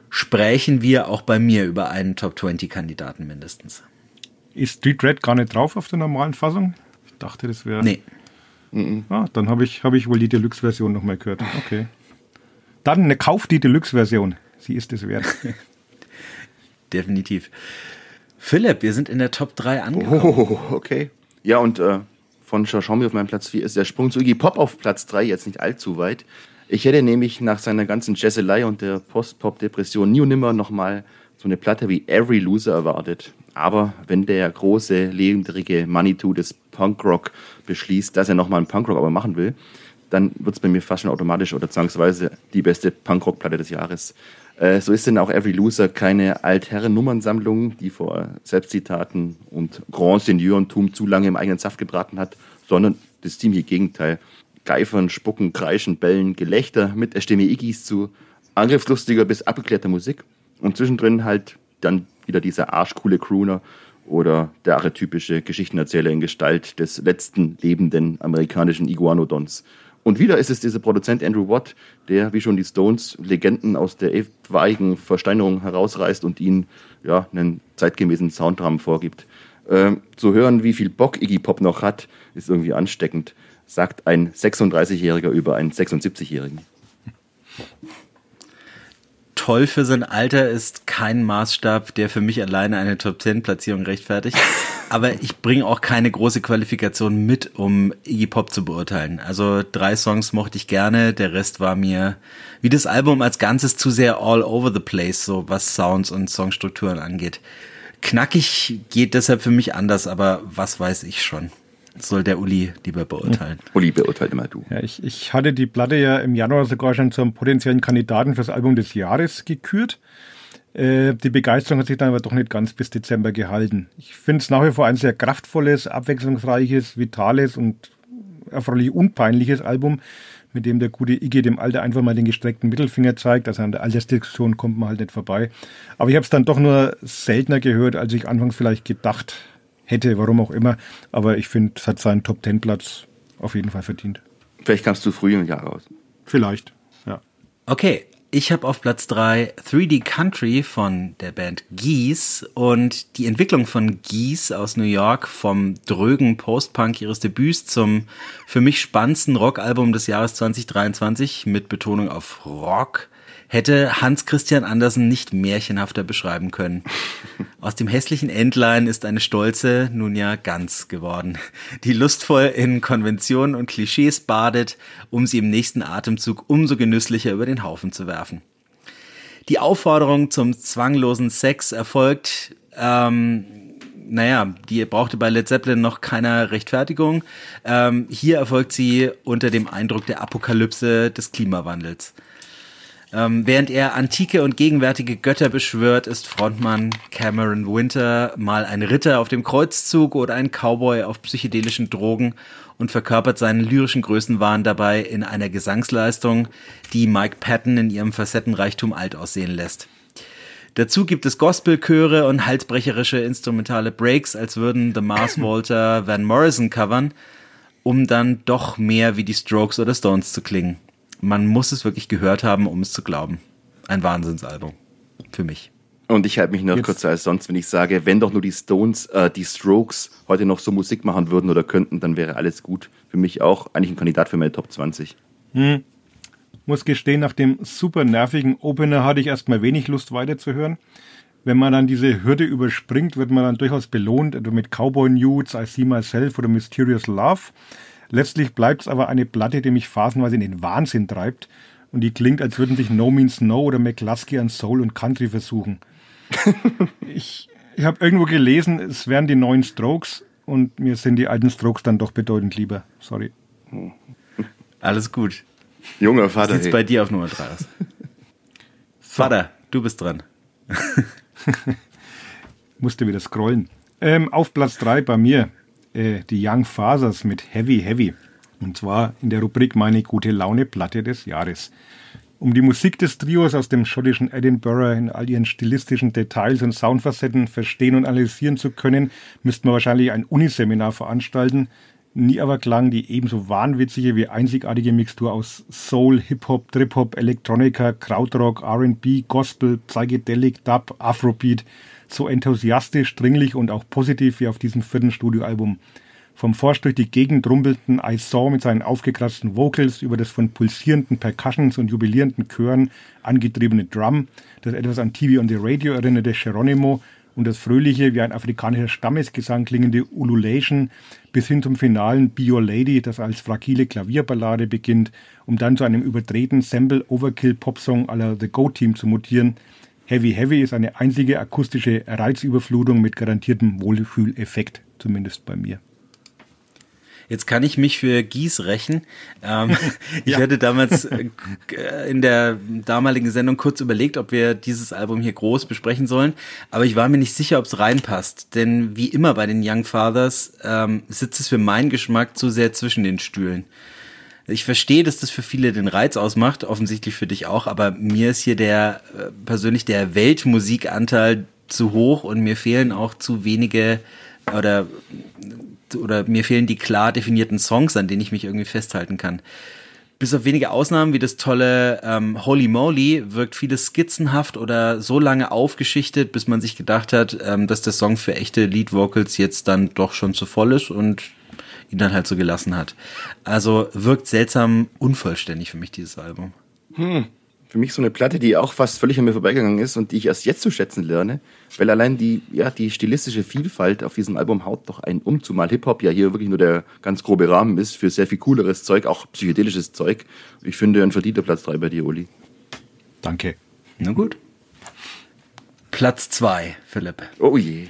sprechen wir auch bei mir über einen Top 20 Kandidaten mindestens. Ist Street Rat gar nicht drauf auf der normalen Fassung? Ich dachte, das wäre. Nee. Ah, dann habe ich, hab ich wohl die Deluxe-Version nochmal gehört. Okay. Dann eine Kauf die Deluxe-Version. Sie ist es wert. Definitiv. Philipp, wir sind in der Top 3 angekommen. Oh, okay. Ja, und äh, von Shashomi auf meinem Platz 4 ist der Sprung zu Iggy Pop auf Platz 3 jetzt nicht allzu weit. Ich hätte nämlich nach seiner ganzen Jazzelei und der Post-Pop-Depression nie und nimmer nochmal so eine Platte wie Every Loser erwartet. Aber wenn der große, legendrige Manitou des Punkrock beschließt, dass er nochmal einen Punkrock aber machen will, dann wird es bei mir fast schon automatisch oder zwangsweise die beste Punkrock-Platte des Jahres. Äh, so ist denn auch Every Loser keine Altherren-Nummernsammlung, die vor Selbstzitaten und Grand Seigneurentum zu lange im eigenen Saft gebraten hat, sondern das ziemliche Gegenteil. Geifern, Spucken, Kreischen, Bellen, Gelächter mit der Stimme Iggis zu angriffslustiger bis abgeklärter Musik und zwischendrin halt dann wieder dieser arschcoole Crooner oder der archetypische Geschichtenerzähler in Gestalt des letzten lebenden amerikanischen Iguanodons. Und wieder ist es dieser Produzent Andrew Watt, der wie schon die Stones Legenden aus der etwaigen Versteinerung herausreißt und ihnen ja, einen zeitgemäßen Soundrahmen vorgibt. Ähm, zu hören, wie viel Bock Iggy Pop noch hat, ist irgendwie ansteckend, sagt ein 36-Jähriger über einen 76-Jährigen. toll für sein Alter ist kein Maßstab, der für mich alleine eine Top 10 Platzierung rechtfertigt. Aber ich bringe auch keine große Qualifikation mit, um Iggy Pop zu beurteilen. Also drei Songs mochte ich gerne, der Rest war mir wie das Album als Ganzes zu sehr all over the place, so was Sounds und Songstrukturen angeht. Knackig geht deshalb für mich anders, aber was weiß ich schon soll der Uli lieber beurteilen. Uli beurteilt immer du. Ja, ich, ich hatte die Platte ja im Januar sogar schon zum potenziellen Kandidaten fürs Album des Jahres gekürt. Äh, die Begeisterung hat sich dann aber doch nicht ganz bis Dezember gehalten. Ich finde es nach wie vor ein sehr kraftvolles, abwechslungsreiches, vitales und erfreulich unpeinliches Album, mit dem der gute Iggy dem Alter einfach mal den gestreckten Mittelfinger zeigt. Also an der Altersdiskussion kommt man halt nicht vorbei. Aber ich habe es dann doch nur seltener gehört, als ich anfangs vielleicht gedacht hätte, warum auch immer. Aber ich finde, es hat seinen Top-10-Platz auf jeden Fall verdient. Vielleicht kamst du früh im Jahr raus. Vielleicht, ja. Okay, ich habe auf Platz 3 3D Country von der Band Geese und die Entwicklung von Geese aus New York vom drögen Post-Punk ihres Debüts zum für mich spannendsten Rockalbum des Jahres 2023 mit Betonung auf Rock hätte Hans Christian Andersen nicht märchenhafter beschreiben können. Aus dem hässlichen Entlein ist eine stolze, nun ja ganz geworden, die lustvoll in Konventionen und Klischees badet, um sie im nächsten Atemzug umso genüsslicher über den Haufen zu werfen. Die Aufforderung zum zwanglosen Sex erfolgt, ähm, naja, die brauchte bei Led Zeppelin noch keiner Rechtfertigung. Ähm, hier erfolgt sie unter dem Eindruck der Apokalypse des Klimawandels. Ähm, während er antike und gegenwärtige Götter beschwört, ist Frontmann Cameron Winter mal ein Ritter auf dem Kreuzzug oder ein Cowboy auf psychedelischen Drogen und verkörpert seinen lyrischen Größenwahn dabei in einer Gesangsleistung, die Mike Patton in ihrem Facettenreichtum alt aussehen lässt. Dazu gibt es Gospelchöre und halsbrecherische instrumentale Breaks, als würden The Mars Volta Van Morrison covern, um dann doch mehr wie die Strokes oder Stones zu klingen man muss es wirklich gehört haben, um es zu glauben. Ein Wahnsinnsalbum. Für mich. Und ich halte mich noch Jetzt. kürzer als sonst, wenn ich sage, wenn doch nur die Stones, äh, die Strokes heute noch so Musik machen würden oder könnten, dann wäre alles gut. Für mich auch eigentlich ein Kandidat für meine Top 20. Hm. Muss gestehen, nach dem super nervigen Opener hatte ich erstmal wenig Lust weiterzuhören. Wenn man dann diese Hürde überspringt, wird man dann durchaus belohnt, etwa mit Cowboy Nudes, I See Myself oder Mysterious Love. Letztlich bleibt es aber eine Platte, die mich phasenweise in den Wahnsinn treibt und die klingt, als würden sich No Means No oder McCluskey an Soul und Country versuchen. ich ich habe irgendwo gelesen, es wären die neuen Strokes und mir sind die alten Strokes dann doch bedeutend lieber. Sorry. Alles gut. Junger Vater. Sieht's hey. bei dir auf Nummer 3 aus? So. Vater, du bist dran. Musste wieder scrollen. Ähm, auf Platz 3 bei mir äh, die Young Fathers mit Heavy Heavy. Und zwar in der Rubrik Meine gute Laune Platte des Jahres. Um die Musik des Trios aus dem schottischen Edinburgh in all ihren stilistischen Details und Soundfacetten verstehen und analysieren zu können, müsste man wahrscheinlich ein Uniseminar veranstalten. Nie aber klang die ebenso wahnwitzige wie einzigartige Mixtur aus Soul, Hip-Hop, Trip-Hop, Elektronika, Krautrock, R&B, Gospel, Psychedelic, Dub, Afrobeat so enthusiastisch, dringlich und auch positiv wie auf diesem vierten Studioalbum. Vom forsch durch die Gegend rumpelnden I Saw mit seinen aufgekratzten Vocals über das von pulsierenden Percussions und jubilierenden Chören angetriebene Drum, das etwas an TV on the Radio erinnerte Geronimo und das fröhliche, wie ein afrikanischer Stammesgesang klingende Ululation bis hin zum finalen Be Your Lady, das als fragile Klavierballade beginnt, um dann zu einem überdrehten Sample-Overkill-Popsong aller The Go Team zu mutieren, Heavy Heavy ist eine einzige akustische Reizüberflutung mit garantiertem Wohlfühleffekt, zumindest bei mir. Jetzt kann ich mich für Gies rächen. Ähm, ich ja. hatte damals äh, in der damaligen Sendung kurz überlegt, ob wir dieses Album hier groß besprechen sollen, aber ich war mir nicht sicher, ob es reinpasst. Denn wie immer bei den Young Fathers ähm, sitzt es für meinen Geschmack zu sehr zwischen den Stühlen. Ich verstehe, dass das für viele den Reiz ausmacht, offensichtlich für dich auch, aber mir ist hier der äh, persönlich der Weltmusikanteil zu hoch und mir fehlen auch zu wenige oder oder mir fehlen die klar definierten Songs, an denen ich mich irgendwie festhalten kann. Bis auf wenige Ausnahmen wie das tolle ähm, Holy Moly wirkt vieles skizzenhaft oder so lange aufgeschichtet, bis man sich gedacht hat, ähm, dass der Song für echte Lead Vocals jetzt dann doch schon zu voll ist und ihn dann halt so gelassen hat. Also wirkt seltsam unvollständig für mich dieses Album. Hm. Für mich so eine Platte, die auch fast völlig an mir vorbeigegangen ist und die ich erst jetzt zu schätzen lerne, weil allein die, ja, die stilistische Vielfalt auf diesem Album haut doch einen um, zumal Hip-Hop ja hier wirklich nur der ganz grobe Rahmen ist für sehr viel cooleres Zeug, auch psychedelisches Zeug. Ich finde ein verdienter Platz 3 bei dir, Uli. Danke. Na gut. Platz 2, Philipp. Oh je.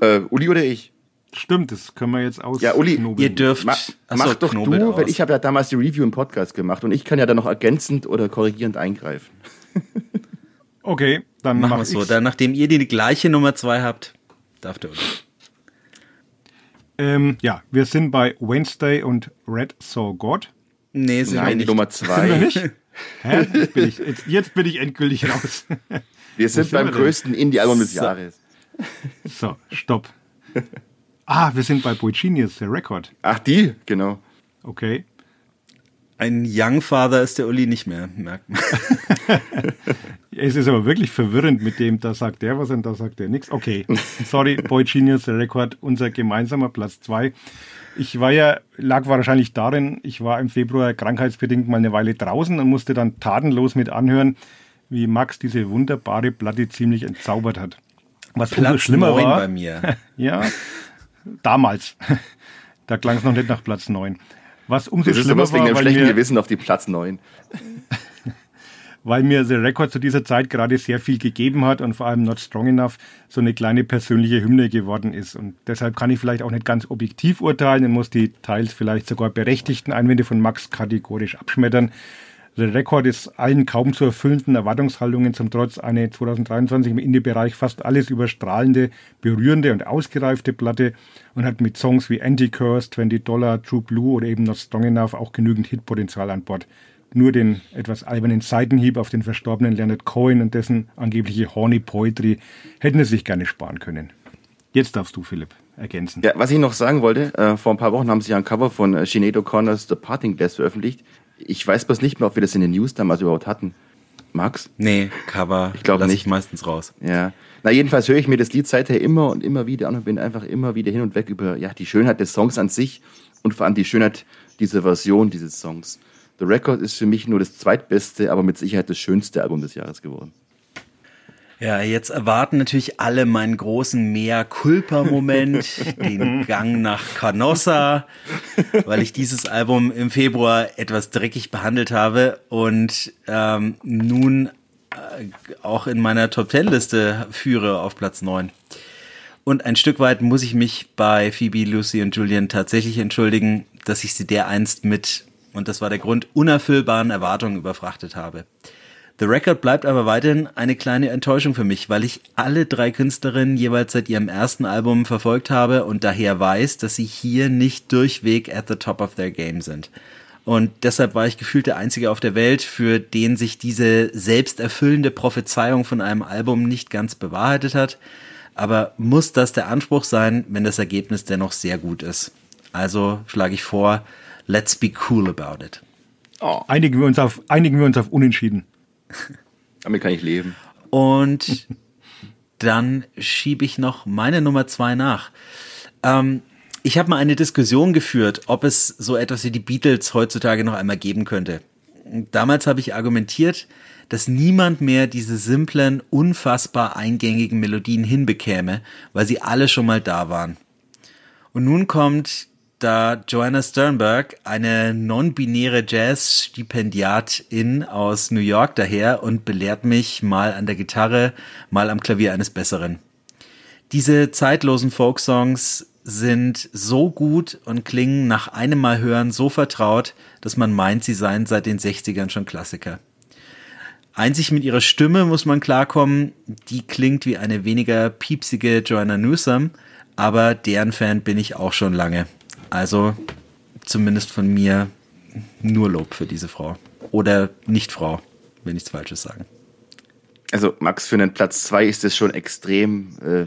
Äh, Uli oder ich? Stimmt, das können wir jetzt aus. Ja, Uli, ihr dürft. Ma mach doch du, weil ich habe ja damals die Review im Podcast gemacht und ich kann ja dann noch ergänzend oder korrigierend eingreifen. okay, dann machen wir es so. Dann, nachdem ihr die gleiche Nummer 2 habt, darf der Uli. Ähm, ja, wir sind bei Wednesday und Red Saw God. Nee, sind Nein, wir nicht. Nummer 2. nicht? Hä? Jetzt bin, ich, jetzt, jetzt bin ich endgültig raus. Wir sind beim größten Indie-Album des Jahres. So, stopp. Ah, wir sind bei Boy Genius, der Record. Ach, die, genau. Okay. Ein Young Father ist der Uli nicht mehr, merkt man. es ist aber wirklich verwirrend mit dem, da sagt der was und da sagt der nichts. Okay, sorry, Boy Genius, der Record, unser gemeinsamer Platz 2. Ich war ja, lag wahrscheinlich darin, ich war im Februar krankheitsbedingt mal eine Weile draußen und musste dann tatenlos mit anhören, wie Max diese wunderbare Platte ziemlich entzaubert hat. Was Platz schlimmer war. bei mir. ja, damals. da klang es noch nicht nach Platz 9. Was umso das schlimmer ist wegen war, dem schlechten Gewissen auf die Platz 9. weil mir The Record zu dieser Zeit gerade sehr viel gegeben hat und vor allem Not Strong Enough so eine kleine persönliche Hymne geworden ist. Und deshalb kann ich vielleicht auch nicht ganz objektiv urteilen und muss die teils vielleicht sogar berechtigten Einwände von Max kategorisch abschmettern. Der Rekord ist allen kaum zu erfüllenden Erwartungshaltungen zum Trotz eine 2023 im Indie-Bereich fast alles überstrahlende, berührende und ausgereifte Platte und hat mit Songs wie Anti-Curse, 20 Dollar, True Blue oder eben Not Strong Enough auch genügend Hitpotenzial an Bord. Nur den etwas albernen Seitenhieb auf den verstorbenen Leonard Cohen und dessen angebliche Horny Poetry hätten es sich gerne sparen können. Jetzt darfst du, Philipp, ergänzen. Ja, was ich noch sagen wollte, äh, vor ein paar Wochen haben sie ein Cover von äh, Sinead O'Connors The Parting Glass veröffentlicht. Ich weiß bloß nicht mehr, ob wir das in den News damals überhaupt hatten. Max? Nee, Cover. Ich glaube nicht. meistens raus. Ja. Na, jedenfalls höre ich mir das Lied seither immer und immer wieder an und bin einfach immer wieder hin und weg über ja, die Schönheit des Songs an sich und vor allem die Schönheit dieser Version dieses Songs. The Record ist für mich nur das zweitbeste, aber mit Sicherheit das schönste Album des Jahres geworden. Ja, jetzt erwarten natürlich alle meinen großen Mea Culpa-Moment, den Gang nach Canossa, weil ich dieses Album im Februar etwas dreckig behandelt habe und ähm, nun äh, auch in meiner Top Ten Liste führe auf Platz 9. Und ein Stück weit muss ich mich bei Phoebe, Lucy und Julian tatsächlich entschuldigen, dass ich sie dereinst mit, und das war der Grund, unerfüllbaren Erwartungen überfrachtet habe. The Record bleibt aber weiterhin eine kleine Enttäuschung für mich, weil ich alle drei Künstlerinnen jeweils seit ihrem ersten Album verfolgt habe und daher weiß, dass sie hier nicht durchweg at the top of their game sind. Und deshalb war ich gefühlt der Einzige auf der Welt, für den sich diese selbsterfüllende Prophezeiung von einem Album nicht ganz bewahrheitet hat. Aber muss das der Anspruch sein, wenn das Ergebnis dennoch sehr gut ist? Also schlage ich vor, let's be cool about it. Oh. Einigen wir uns auf, einigen wir uns auf Unentschieden. Damit kann ich leben. Und dann schiebe ich noch meine Nummer zwei nach. Ähm, ich habe mal eine Diskussion geführt, ob es so etwas wie die Beatles heutzutage noch einmal geben könnte. Damals habe ich argumentiert, dass niemand mehr diese simplen, unfassbar eingängigen Melodien hinbekäme, weil sie alle schon mal da waren. Und nun kommt da Joanna Sternberg, eine non-binäre Jazz-Stipendiatin aus New York daher und belehrt mich mal an der Gitarre, mal am Klavier eines Besseren. Diese zeitlosen Folksongs sind so gut und klingen nach einem Mal hören so vertraut, dass man meint, sie seien seit den 60ern schon Klassiker. Einzig mit ihrer Stimme muss man klarkommen, die klingt wie eine weniger piepsige Joanna Newsom, aber deren Fan bin ich auch schon lange. Also zumindest von mir nur Lob für diese Frau. Oder nicht Frau, wenn nichts Falsches sagen. Also Max, für einen Platz zwei ist es schon extrem, äh,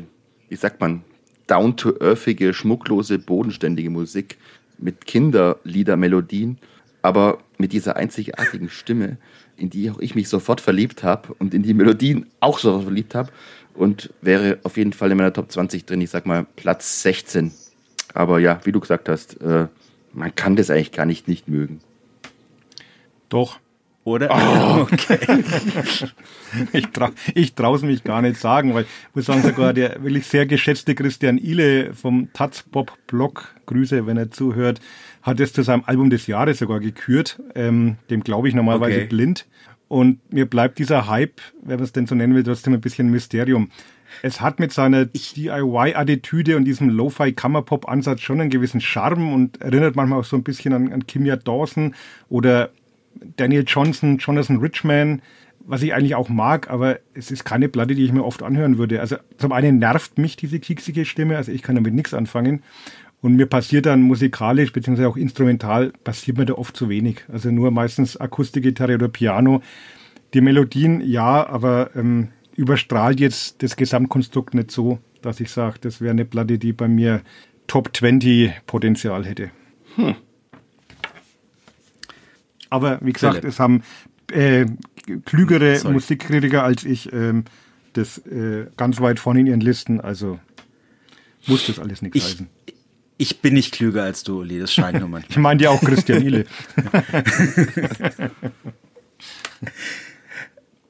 wie sagt man, down-to-earthige, schmucklose, bodenständige Musik mit Kinderliedermelodien, aber mit dieser einzigartigen Stimme, in die auch ich mich sofort verliebt habe und in die Melodien auch sofort verliebt habe und wäre auf jeden Fall in meiner Top 20 drin. Ich sag mal Platz 16 aber ja, wie du gesagt hast, äh, man kann das eigentlich gar nicht nicht mögen. Doch, Oder? Oh. Okay. ich trau, ich traue es mich gar nicht sagen, weil ich muss sagen, sogar der wirklich sehr geschätzte Christian Ile vom Taz Bob Blog, Grüße, wenn er zuhört, hat es zu seinem Album des Jahres sogar gekürt. Ähm, dem glaube ich normalerweise okay. blind. Und mir bleibt dieser Hype, wenn man es denn so nennen will, trotzdem ein bisschen Mysterium. Es hat mit seiner DIY-Attitüde und diesem Lo-Fi-Kammerpop-Ansatz schon einen gewissen Charme und erinnert manchmal auch so ein bisschen an, an Kimia Dawson oder Daniel Johnson, Jonathan Richman, was ich eigentlich auch mag, aber es ist keine Platte, die ich mir oft anhören würde. Also zum einen nervt mich diese kieksige Stimme, also ich kann damit nichts anfangen. Und mir passiert dann musikalisch beziehungsweise auch instrumental passiert mir da oft zu wenig. Also nur meistens Akustikgitarre oder Piano. Die Melodien ja, aber ähm, überstrahlt jetzt das Gesamtkonstrukt nicht so, dass ich sage, das wäre eine Platte, die bei mir Top 20 Potenzial hätte. Hm. Aber wie gesagt, Philipp. es haben äh, klügere Sorry. Musikkritiker als ich ähm, das äh, ganz weit vorne in ihren Listen. Also muss das alles nichts heißen. Ich bin nicht klüger als du, Uli, das scheint nur manchmal. ich meine ja auch Christian Ile.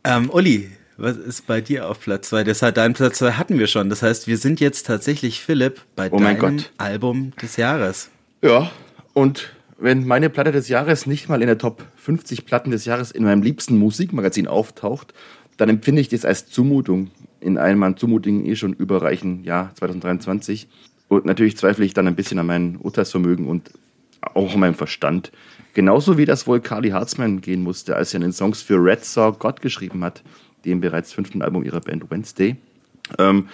ähm, Uli, was ist bei dir auf Platz 2? Das hat deinen Platz 2 hatten wir schon. Das heißt, wir sind jetzt tatsächlich Philipp bei oh deinem Album des Jahres. Ja, und wenn meine Platte des Jahres nicht mal in der Top 50 Platten des Jahres in meinem liebsten Musikmagazin auftaucht, dann empfinde ich das als Zumutung in einem an Zumutungen eh schon überreichen Jahr 2023. Und natürlich zweifle ich dann ein bisschen an meinem Urteilsvermögen und auch an meinem Verstand. Genauso wie das wohl Carly Hartzman gehen musste, als sie einen Songs für Red Saw God geschrieben hat, dem bereits fünften Album ihrer Band Wednesday. Ähm,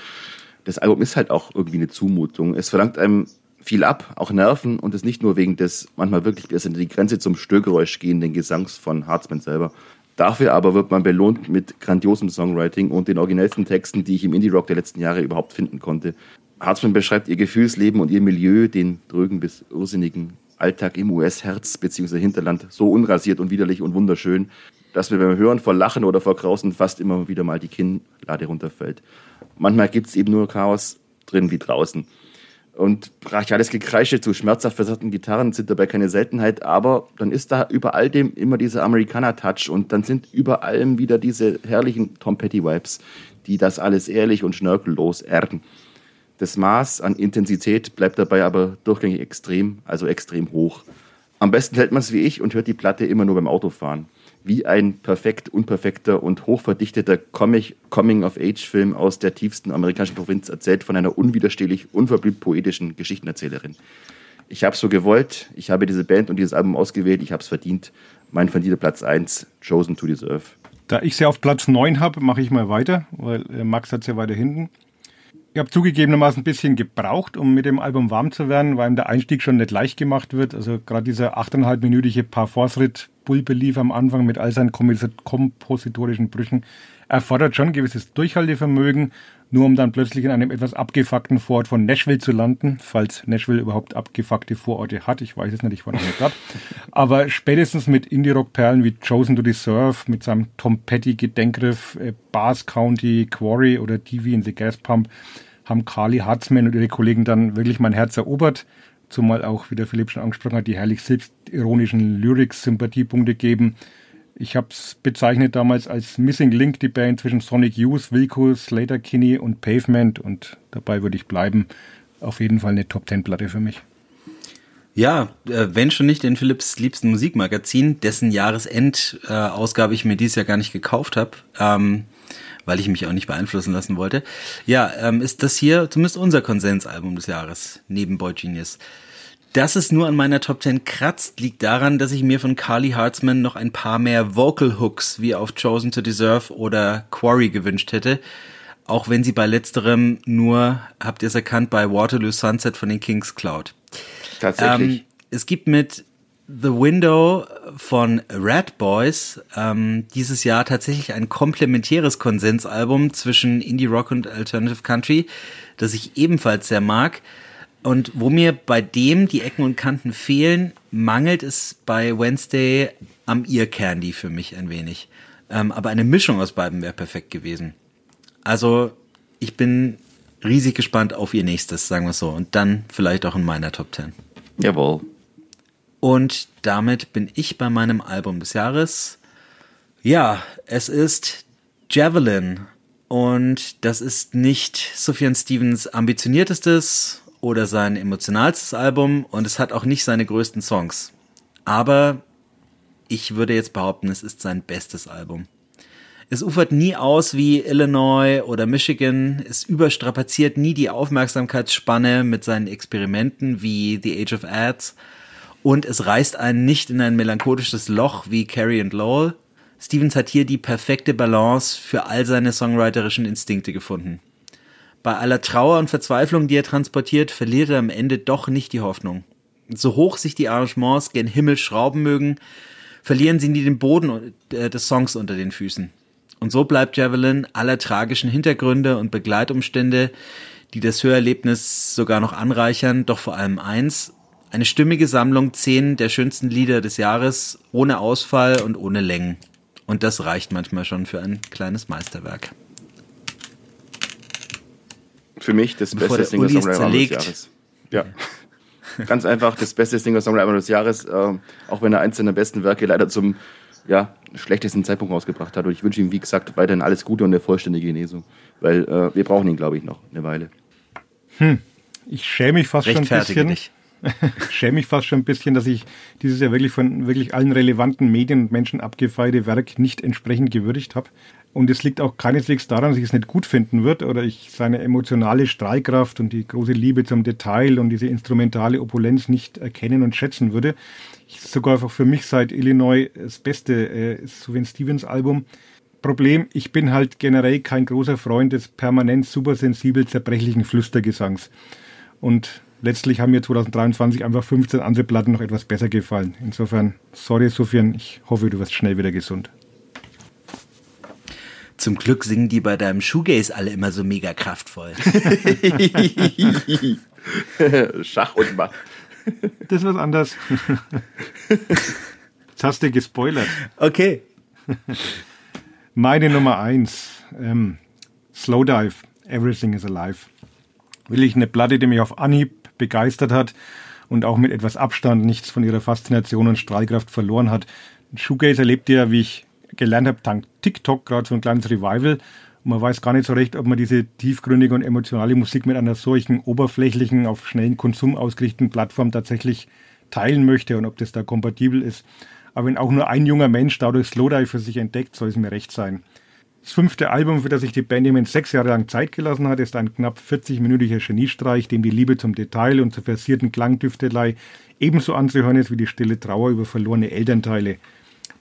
das Album ist halt auch irgendwie eine Zumutung. Es verlangt einem viel ab, auch Nerven und es nicht nur wegen des manchmal wirklich bis an die Grenze zum Störgeräusch gehenden Gesangs von Hartzman selber. Dafür aber wird man belohnt mit grandiosem Songwriting und den originellsten Texten, die ich im Indie-Rock der letzten Jahre überhaupt finden konnte. Hartzman beschreibt ihr Gefühlsleben und ihr Milieu, den drögen bis irrsinnigen Alltag im US-Herz bzw. Hinterland so unrasiert und widerlich und wunderschön, dass mir beim Hören vor Lachen oder vor Grausen fast immer wieder mal die Kinnlade runterfällt. Manchmal gibt es eben nur Chaos drin wie draußen. Und brachiales Gekreische zu schmerzhaft versatzten Gitarren sind dabei keine Seltenheit, aber dann ist da über all dem immer dieser Amerikaner-Touch und dann sind über allem wieder diese herrlichen Tom Petty-Vibes, die das alles ehrlich und schnörkellos erden. Das Maß an Intensität bleibt dabei aber durchgängig extrem, also extrem hoch. Am besten hält man es wie ich und hört die Platte immer nur beim Autofahren wie ein perfekt unperfekter und hochverdichteter Coming-of-Age-Film aus der tiefsten amerikanischen Provinz erzählt von einer unwiderstehlich, unverblümt poetischen Geschichtenerzählerin. Ich habe so gewollt, ich habe diese Band und dieses Album ausgewählt, ich habe es verdient. Mein verdienter Platz 1, Chosen to Deserve. Da ich sie auf Platz 9 habe, mache ich mal weiter, weil äh, Max hat sie ja weiter hinten. Ich habe zugegebenermaßen ein bisschen gebraucht, um mit dem Album warm zu werden, weil ihm der Einstieg schon nicht leicht gemacht wird. Also gerade dieser 8,5-minütige Parforce-Ritt Bull am Anfang mit all seinen kompositorischen Brüchen erfordert schon gewisses Durchhaltevermögen, nur um dann plötzlich in einem etwas abgefuckten Vorort von Nashville zu landen, falls Nashville überhaupt abgefuckte Vororte hat. Ich weiß es nicht, ich war noch nicht dort. Aber spätestens mit Indie-Rock-Perlen wie Chosen to Deserve, mit seinem Tom Petty-Gedenkgriff, äh, Bars County, Quarry oder TV in the Gas Pump, haben Carly Hartzman und ihre Kollegen dann wirklich mein Herz erobert zumal auch, wie der Philipp schon angesprochen hat, die herrlich selbstironischen Lyrics Sympathiepunkte geben. Ich habe es bezeichnet damals als Missing Link, die Band zwischen Sonic Youth, Wilco, Slater Kinney und Pavement und dabei würde ich bleiben. Auf jeden Fall eine Top Ten Platte für mich. Ja, äh, wenn schon nicht in Philips liebsten Musikmagazin, dessen Jahresendausgabe ich mir dieses Jahr gar nicht gekauft habe, ähm, weil ich mich auch nicht beeinflussen lassen wollte. Ja, ähm, ist das hier zumindest unser Konsensalbum des Jahres, neben Boy Genius. Dass es nur an meiner Top 10 kratzt, liegt daran, dass ich mir von Carly Hartzman noch ein paar mehr Vocal Hooks wie auf Chosen to Deserve oder Quarry gewünscht hätte. Auch wenn sie bei letzterem nur, habt ihr es erkannt, bei Waterloo Sunset von den Kings klaut. Tatsächlich. Ähm, es gibt mit The Window von Rat Boys ähm, dieses Jahr tatsächlich ein komplementäres Konsensalbum zwischen Indie Rock und Alternative Country, das ich ebenfalls sehr mag. Und wo mir bei dem die Ecken und Kanten fehlen, mangelt es bei Wednesday am Ear Candy für mich ein wenig. Ähm, aber eine Mischung aus beiden wäre perfekt gewesen. Also ich bin riesig gespannt auf ihr nächstes, sagen wir so. Und dann vielleicht auch in meiner Top 10. Jawohl. Und damit bin ich bei meinem Album des Jahres. Ja, es ist Javelin. Und das ist nicht Sufjan Stevens ambitioniertestes oder sein emotionalstes Album und es hat auch nicht seine größten Songs. Aber ich würde jetzt behaupten, es ist sein bestes Album. Es ufert nie aus wie Illinois oder Michigan, es überstrapaziert nie die Aufmerksamkeitsspanne mit seinen Experimenten wie The Age of Ads und es reißt einen nicht in ein melancholisches Loch wie Carrie and Lowell. Stevens hat hier die perfekte Balance für all seine songwriterischen Instinkte gefunden. Bei aller Trauer und Verzweiflung, die er transportiert, verliert er am Ende doch nicht die Hoffnung. So hoch sich die Arrangements gen Himmel schrauben mögen, verlieren sie nie den Boden äh, des Songs unter den Füßen. Und so bleibt Javelin aller tragischen Hintergründe und Begleitumstände, die das Hörerlebnis sogar noch anreichern, doch vor allem eins, eine stimmige Sammlung zehn der schönsten Lieder des Jahres, ohne Ausfall und ohne Längen. Und das reicht manchmal schon für ein kleines Meisterwerk. Für mich das Bevor beste Singer-Songwriter des Jahres. Ja. Ganz einfach das beste Singer-Songwriter des Jahres, äh, auch wenn er eins seiner besten Werke leider zum ja, schlechtesten Zeitpunkt rausgebracht hat. Und ich wünsche ihm, wie gesagt, weiterhin alles Gute und eine vollständige Genesung. Weil äh, wir brauchen ihn, glaube ich, noch eine Weile. Hm. Ich schäme mich fast schon ein bisschen. Dich. schäme mich fast schon ein bisschen, dass ich dieses Jahr wirklich von wirklich allen relevanten Medien und Menschen abgefeierte Werk nicht entsprechend gewürdigt habe. Und es liegt auch keineswegs daran, dass ich es nicht gut finden würde oder ich seine emotionale Strahlkraft und die große Liebe zum Detail und diese instrumentale Opulenz nicht erkennen und schätzen würde. Ich sogar einfach für mich seit Illinois das beste äh, Stevens Album. Problem, ich bin halt generell kein großer Freund des permanent supersensibel zerbrechlichen Flüstergesangs. Und letztlich haben mir 2023 einfach 15 andere Platten noch etwas besser gefallen. Insofern, sorry Sofian, ich hoffe, du wirst schnell wieder gesund. Zum Glück singen die bei deinem Shoegaze alle immer so mega kraftvoll. Schach und Macht. Das ist was anderes. Jetzt hast du gespoilert. Okay. Meine Nummer eins. Ähm, Slowdive. Everything is Alive. Will ich eine Platte, die mich auf Anhieb begeistert hat und auch mit etwas Abstand nichts von ihrer Faszination und Strahlkraft verloren hat. Shoegaze erlebt ja, wie ich gelernt habe, dank TikTok, gerade so ein kleines Revival. Und man weiß gar nicht so recht, ob man diese tiefgründige und emotionale Musik mit einer solchen oberflächlichen, auf schnellen Konsum ausgerichteten Plattform tatsächlich teilen möchte und ob das da kompatibel ist. Aber wenn auch nur ein junger Mensch dadurch Slowdive für sich entdeckt, soll es mir recht sein. Das fünfte Album, für das sich die Benjamin sechs Jahre lang Zeit gelassen hat, ist ein knapp 40-minütiger Geniestreich, dem die Liebe zum Detail und zur versierten Klangdüftelei ebenso anzuhören ist wie die stille Trauer über verlorene Elternteile.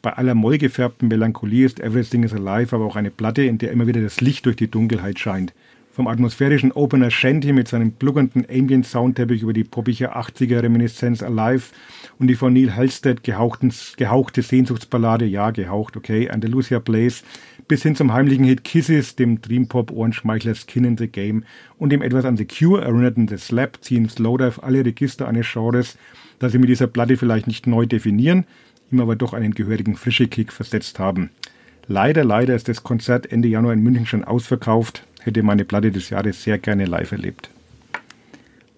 Bei aller mollgefärbten Melancholie ist Everything is Alive aber auch eine Platte, in der immer wieder das Licht durch die Dunkelheit scheint. Vom atmosphärischen Opener Shanty mit seinem bluggernden Ambient-Soundteppich über die poppige 80er-Reminiszenz Alive und die von Neil Halstead gehauchte Sehnsuchtsballade, ja, gehaucht, okay, Andalusia Place, bis hin zum heimlichen Hit Kisses, dem Dreampop-Ohrenschmeichler Skin in the Game und dem etwas an The Cure erinnerten The Slap ziehen Slowdive alle Register eines Genres, das sie mit dieser Platte vielleicht nicht neu definieren, ihm aber doch einen gehörigen Frische-Kick versetzt haben. Leider, leider ist das Konzert Ende Januar in München schon ausverkauft. Hätte meine Platte des Jahres sehr gerne live erlebt.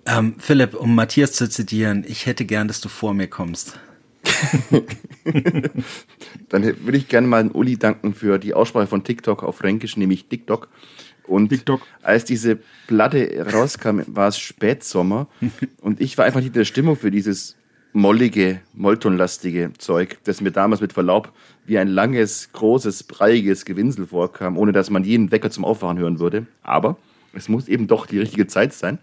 Ähm, Philipp, um Matthias zu zitieren, ich hätte gern, dass du vor mir kommst. Dann würde ich gerne mal an Uli danken für die Aussprache von TikTok auf Fränkisch, nämlich TikTok. Und TikTok. als diese Platte rauskam, war es Spätsommer und ich war einfach nicht in der Stimmung für dieses mollige, moltonlastige Zeug, das mir damals mit Verlaub wie ein langes, großes, breiiges Gewinsel vorkam, ohne dass man jeden Wecker zum Aufwachen hören würde. Aber es muss eben doch die richtige Zeit sein.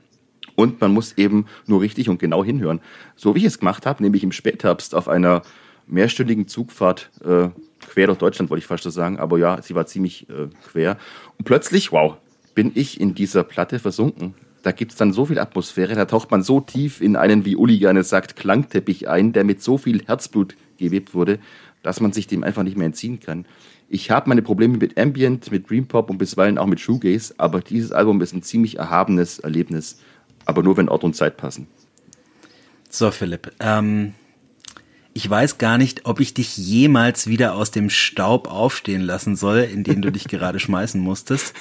Und man muss eben nur richtig und genau hinhören. So wie ich es gemacht habe, nämlich im Spätherbst auf einer mehrstündigen Zugfahrt äh, quer durch Deutschland, wollte ich fast so sagen. Aber ja, sie war ziemlich äh, quer. Und plötzlich, wow, bin ich in dieser Platte versunken da gibt es dann so viel Atmosphäre, da taucht man so tief in einen, wie Uli gerne sagt, Klangteppich ein, der mit so viel Herzblut gewebt wurde, dass man sich dem einfach nicht mehr entziehen kann. Ich habe meine Probleme mit Ambient, mit Dream Pop und bisweilen auch mit Shoegaze, aber dieses Album ist ein ziemlich erhabenes Erlebnis. Aber nur, wenn Ort und Zeit passen. So, Philipp, ähm, ich weiß gar nicht, ob ich dich jemals wieder aus dem Staub aufstehen lassen soll, in den du dich gerade schmeißen musstest.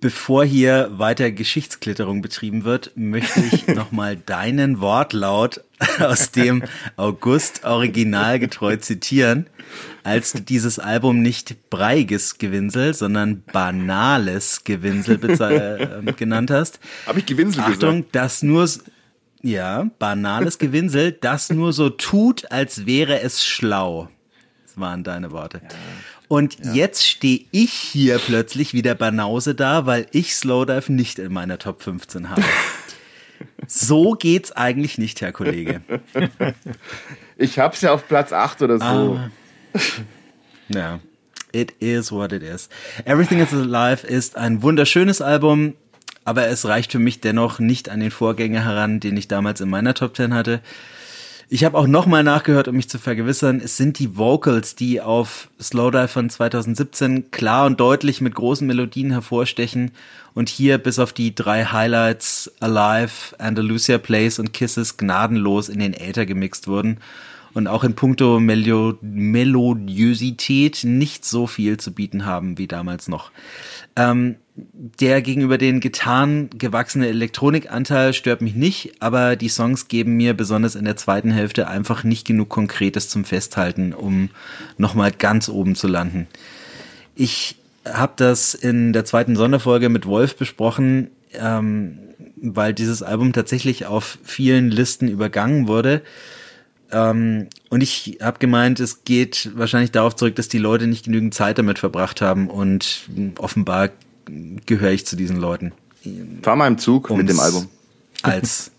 Bevor hier weiter Geschichtsklitterung betrieben wird, möchte ich nochmal deinen Wortlaut aus dem August originalgetreu zitieren, als du dieses Album nicht breiges Gewinsel, sondern banales Gewinsel äh, genannt hast. Habe ich Gewinsel Achtung, gesagt? das nur ja, banales Gewinsel, das nur so tut, als wäre es schlau. Das waren deine Worte. Ja. Und ja. jetzt stehe ich hier plötzlich wieder Banause da, weil ich Slowdive nicht in meiner Top 15 habe. So geht's eigentlich nicht, Herr Kollege. Ich hab's ja auf Platz 8 oder so. Ah. Ja. It is what it is. Everything is Alive ist ein wunderschönes Album, aber es reicht für mich dennoch nicht an den Vorgänger heran, den ich damals in meiner Top 10 hatte. Ich habe auch nochmal nachgehört, um mich zu vergewissern. Es sind die Vocals, die auf Slowdive von 2017 klar und deutlich mit großen Melodien hervorstechen und hier bis auf die drei Highlights Alive, Andalusia Place und Kisses gnadenlos in den Äther gemixt wurden und auch in puncto Melo Melodiosität nicht so viel zu bieten haben wie damals noch. Ähm, der gegenüber den Gitarren gewachsene Elektronikanteil stört mich nicht, aber die Songs geben mir besonders in der zweiten Hälfte einfach nicht genug Konkretes zum Festhalten, um nochmal ganz oben zu landen. Ich habe das in der zweiten Sonderfolge mit Wolf besprochen, ähm, weil dieses Album tatsächlich auf vielen Listen übergangen wurde. Ähm, und ich habe gemeint, es geht wahrscheinlich darauf zurück, dass die Leute nicht genügend Zeit damit verbracht haben und offenbar gehöre ich zu diesen Leuten. Fahr mal im Zug mit dem Album. Als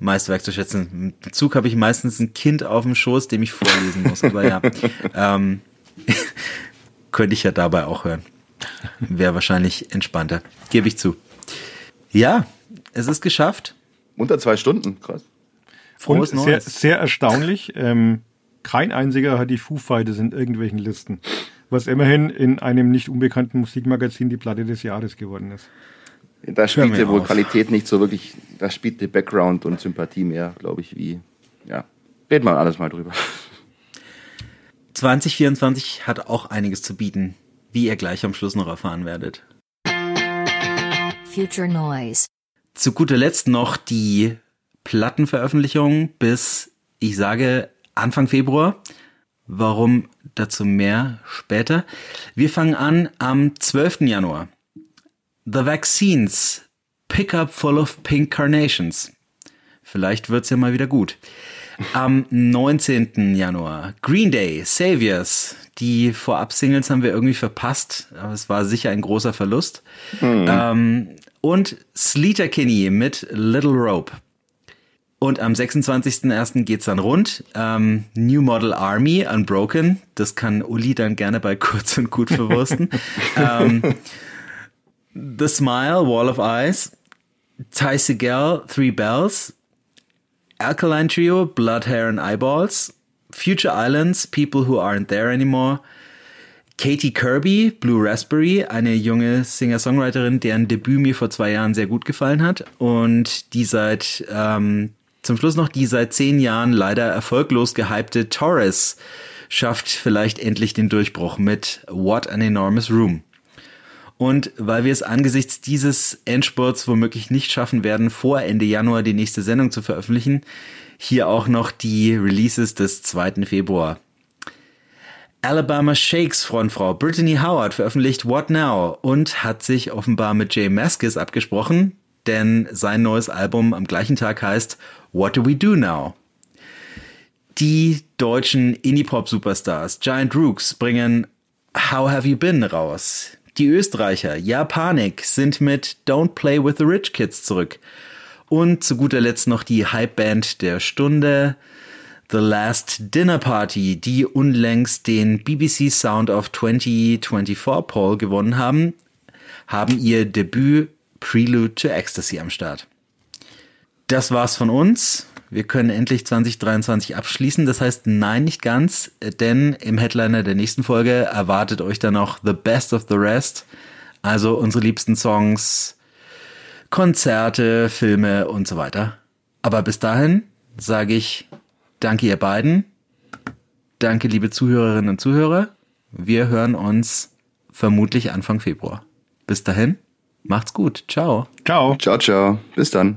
Meisterwerk zu schätzen. Im Zug habe ich meistens ein Kind auf dem Schoß, dem ich vorlesen muss. Aber ja, ähm, könnte ich ja dabei auch hören. Wäre wahrscheinlich entspannter. Gebe ich zu. Ja, es ist geschafft. Unter zwei Stunden, krass. Frohes Und sehr, sehr erstaunlich. Ähm, kein einziger hat die Foo Fighters in irgendwelchen Listen was immerhin in einem nicht unbekannten Musikmagazin die Platte des Jahres geworden ist. Da spielte wohl auf. Qualität nicht so wirklich, da spielte Background und Sympathie mehr, glaube ich, wie, ja. Reden wir alles mal drüber. 2024 hat auch einiges zu bieten, wie ihr gleich am Schluss noch erfahren werdet. Future Noise. Zu guter Letzt noch die Plattenveröffentlichung bis, ich sage, Anfang Februar. Warum dazu mehr später? Wir fangen an am 12. Januar. The Vaccines. Pickup full of pink carnations. Vielleicht wird's ja mal wieder gut. Am 19. Januar. Green Day, Saviors. Die Vorab-Singles haben wir irgendwie verpasst, aber es war sicher ein großer Verlust. Hm. Ähm, und Sleater Kinney mit Little Rope. Und am 26.01. geht's dann rund. Ähm, New Model Army Unbroken. Das kann Uli dann gerne bei kurz und gut verwursten. ähm, The Smile, Wall of Eyes. Ty Segel, Three Bells. Alkaline Trio, Blood, Hair and Eyeballs. Future Islands, People Who Aren't There Anymore. Katie Kirby, Blue Raspberry, eine junge Singer-Songwriterin, deren Debüt mir vor zwei Jahren sehr gut gefallen hat und die seit ähm, zum Schluss noch die seit zehn Jahren leider erfolglos gehypte Torres schafft vielleicht endlich den Durchbruch mit What an Enormous Room. Und weil wir es angesichts dieses Endspurts womöglich nicht schaffen werden, vor Ende Januar die nächste Sendung zu veröffentlichen, hier auch noch die Releases des 2. Februar. Alabama Shakes Frontfrau Brittany Howard veröffentlicht What Now und hat sich offenbar mit Jay Maskis abgesprochen, denn sein neues Album am gleichen Tag heißt What Do We Do Now? Die deutschen Indie-Pop-Superstars Giant Rooks bringen How Have You Been raus. Die Österreicher Japanik sind mit Don't Play with the Rich Kids zurück. Und zu guter Letzt noch die Hype-Band der Stunde The Last Dinner Party, die unlängst den BBC Sound of 2024 Poll gewonnen haben, haben ihr Debüt Prelude to Ecstasy am Start. Das war's von uns. Wir können endlich 2023 abschließen. Das heißt, nein, nicht ganz, denn im Headliner der nächsten Folge erwartet euch dann noch The Best of the Rest. Also unsere liebsten Songs, Konzerte, Filme und so weiter. Aber bis dahin sage ich danke ihr beiden. Danke, liebe Zuhörerinnen und Zuhörer. Wir hören uns vermutlich Anfang Februar. Bis dahin. Macht's gut. Ciao. Ciao. Ciao, ciao. Bis dann.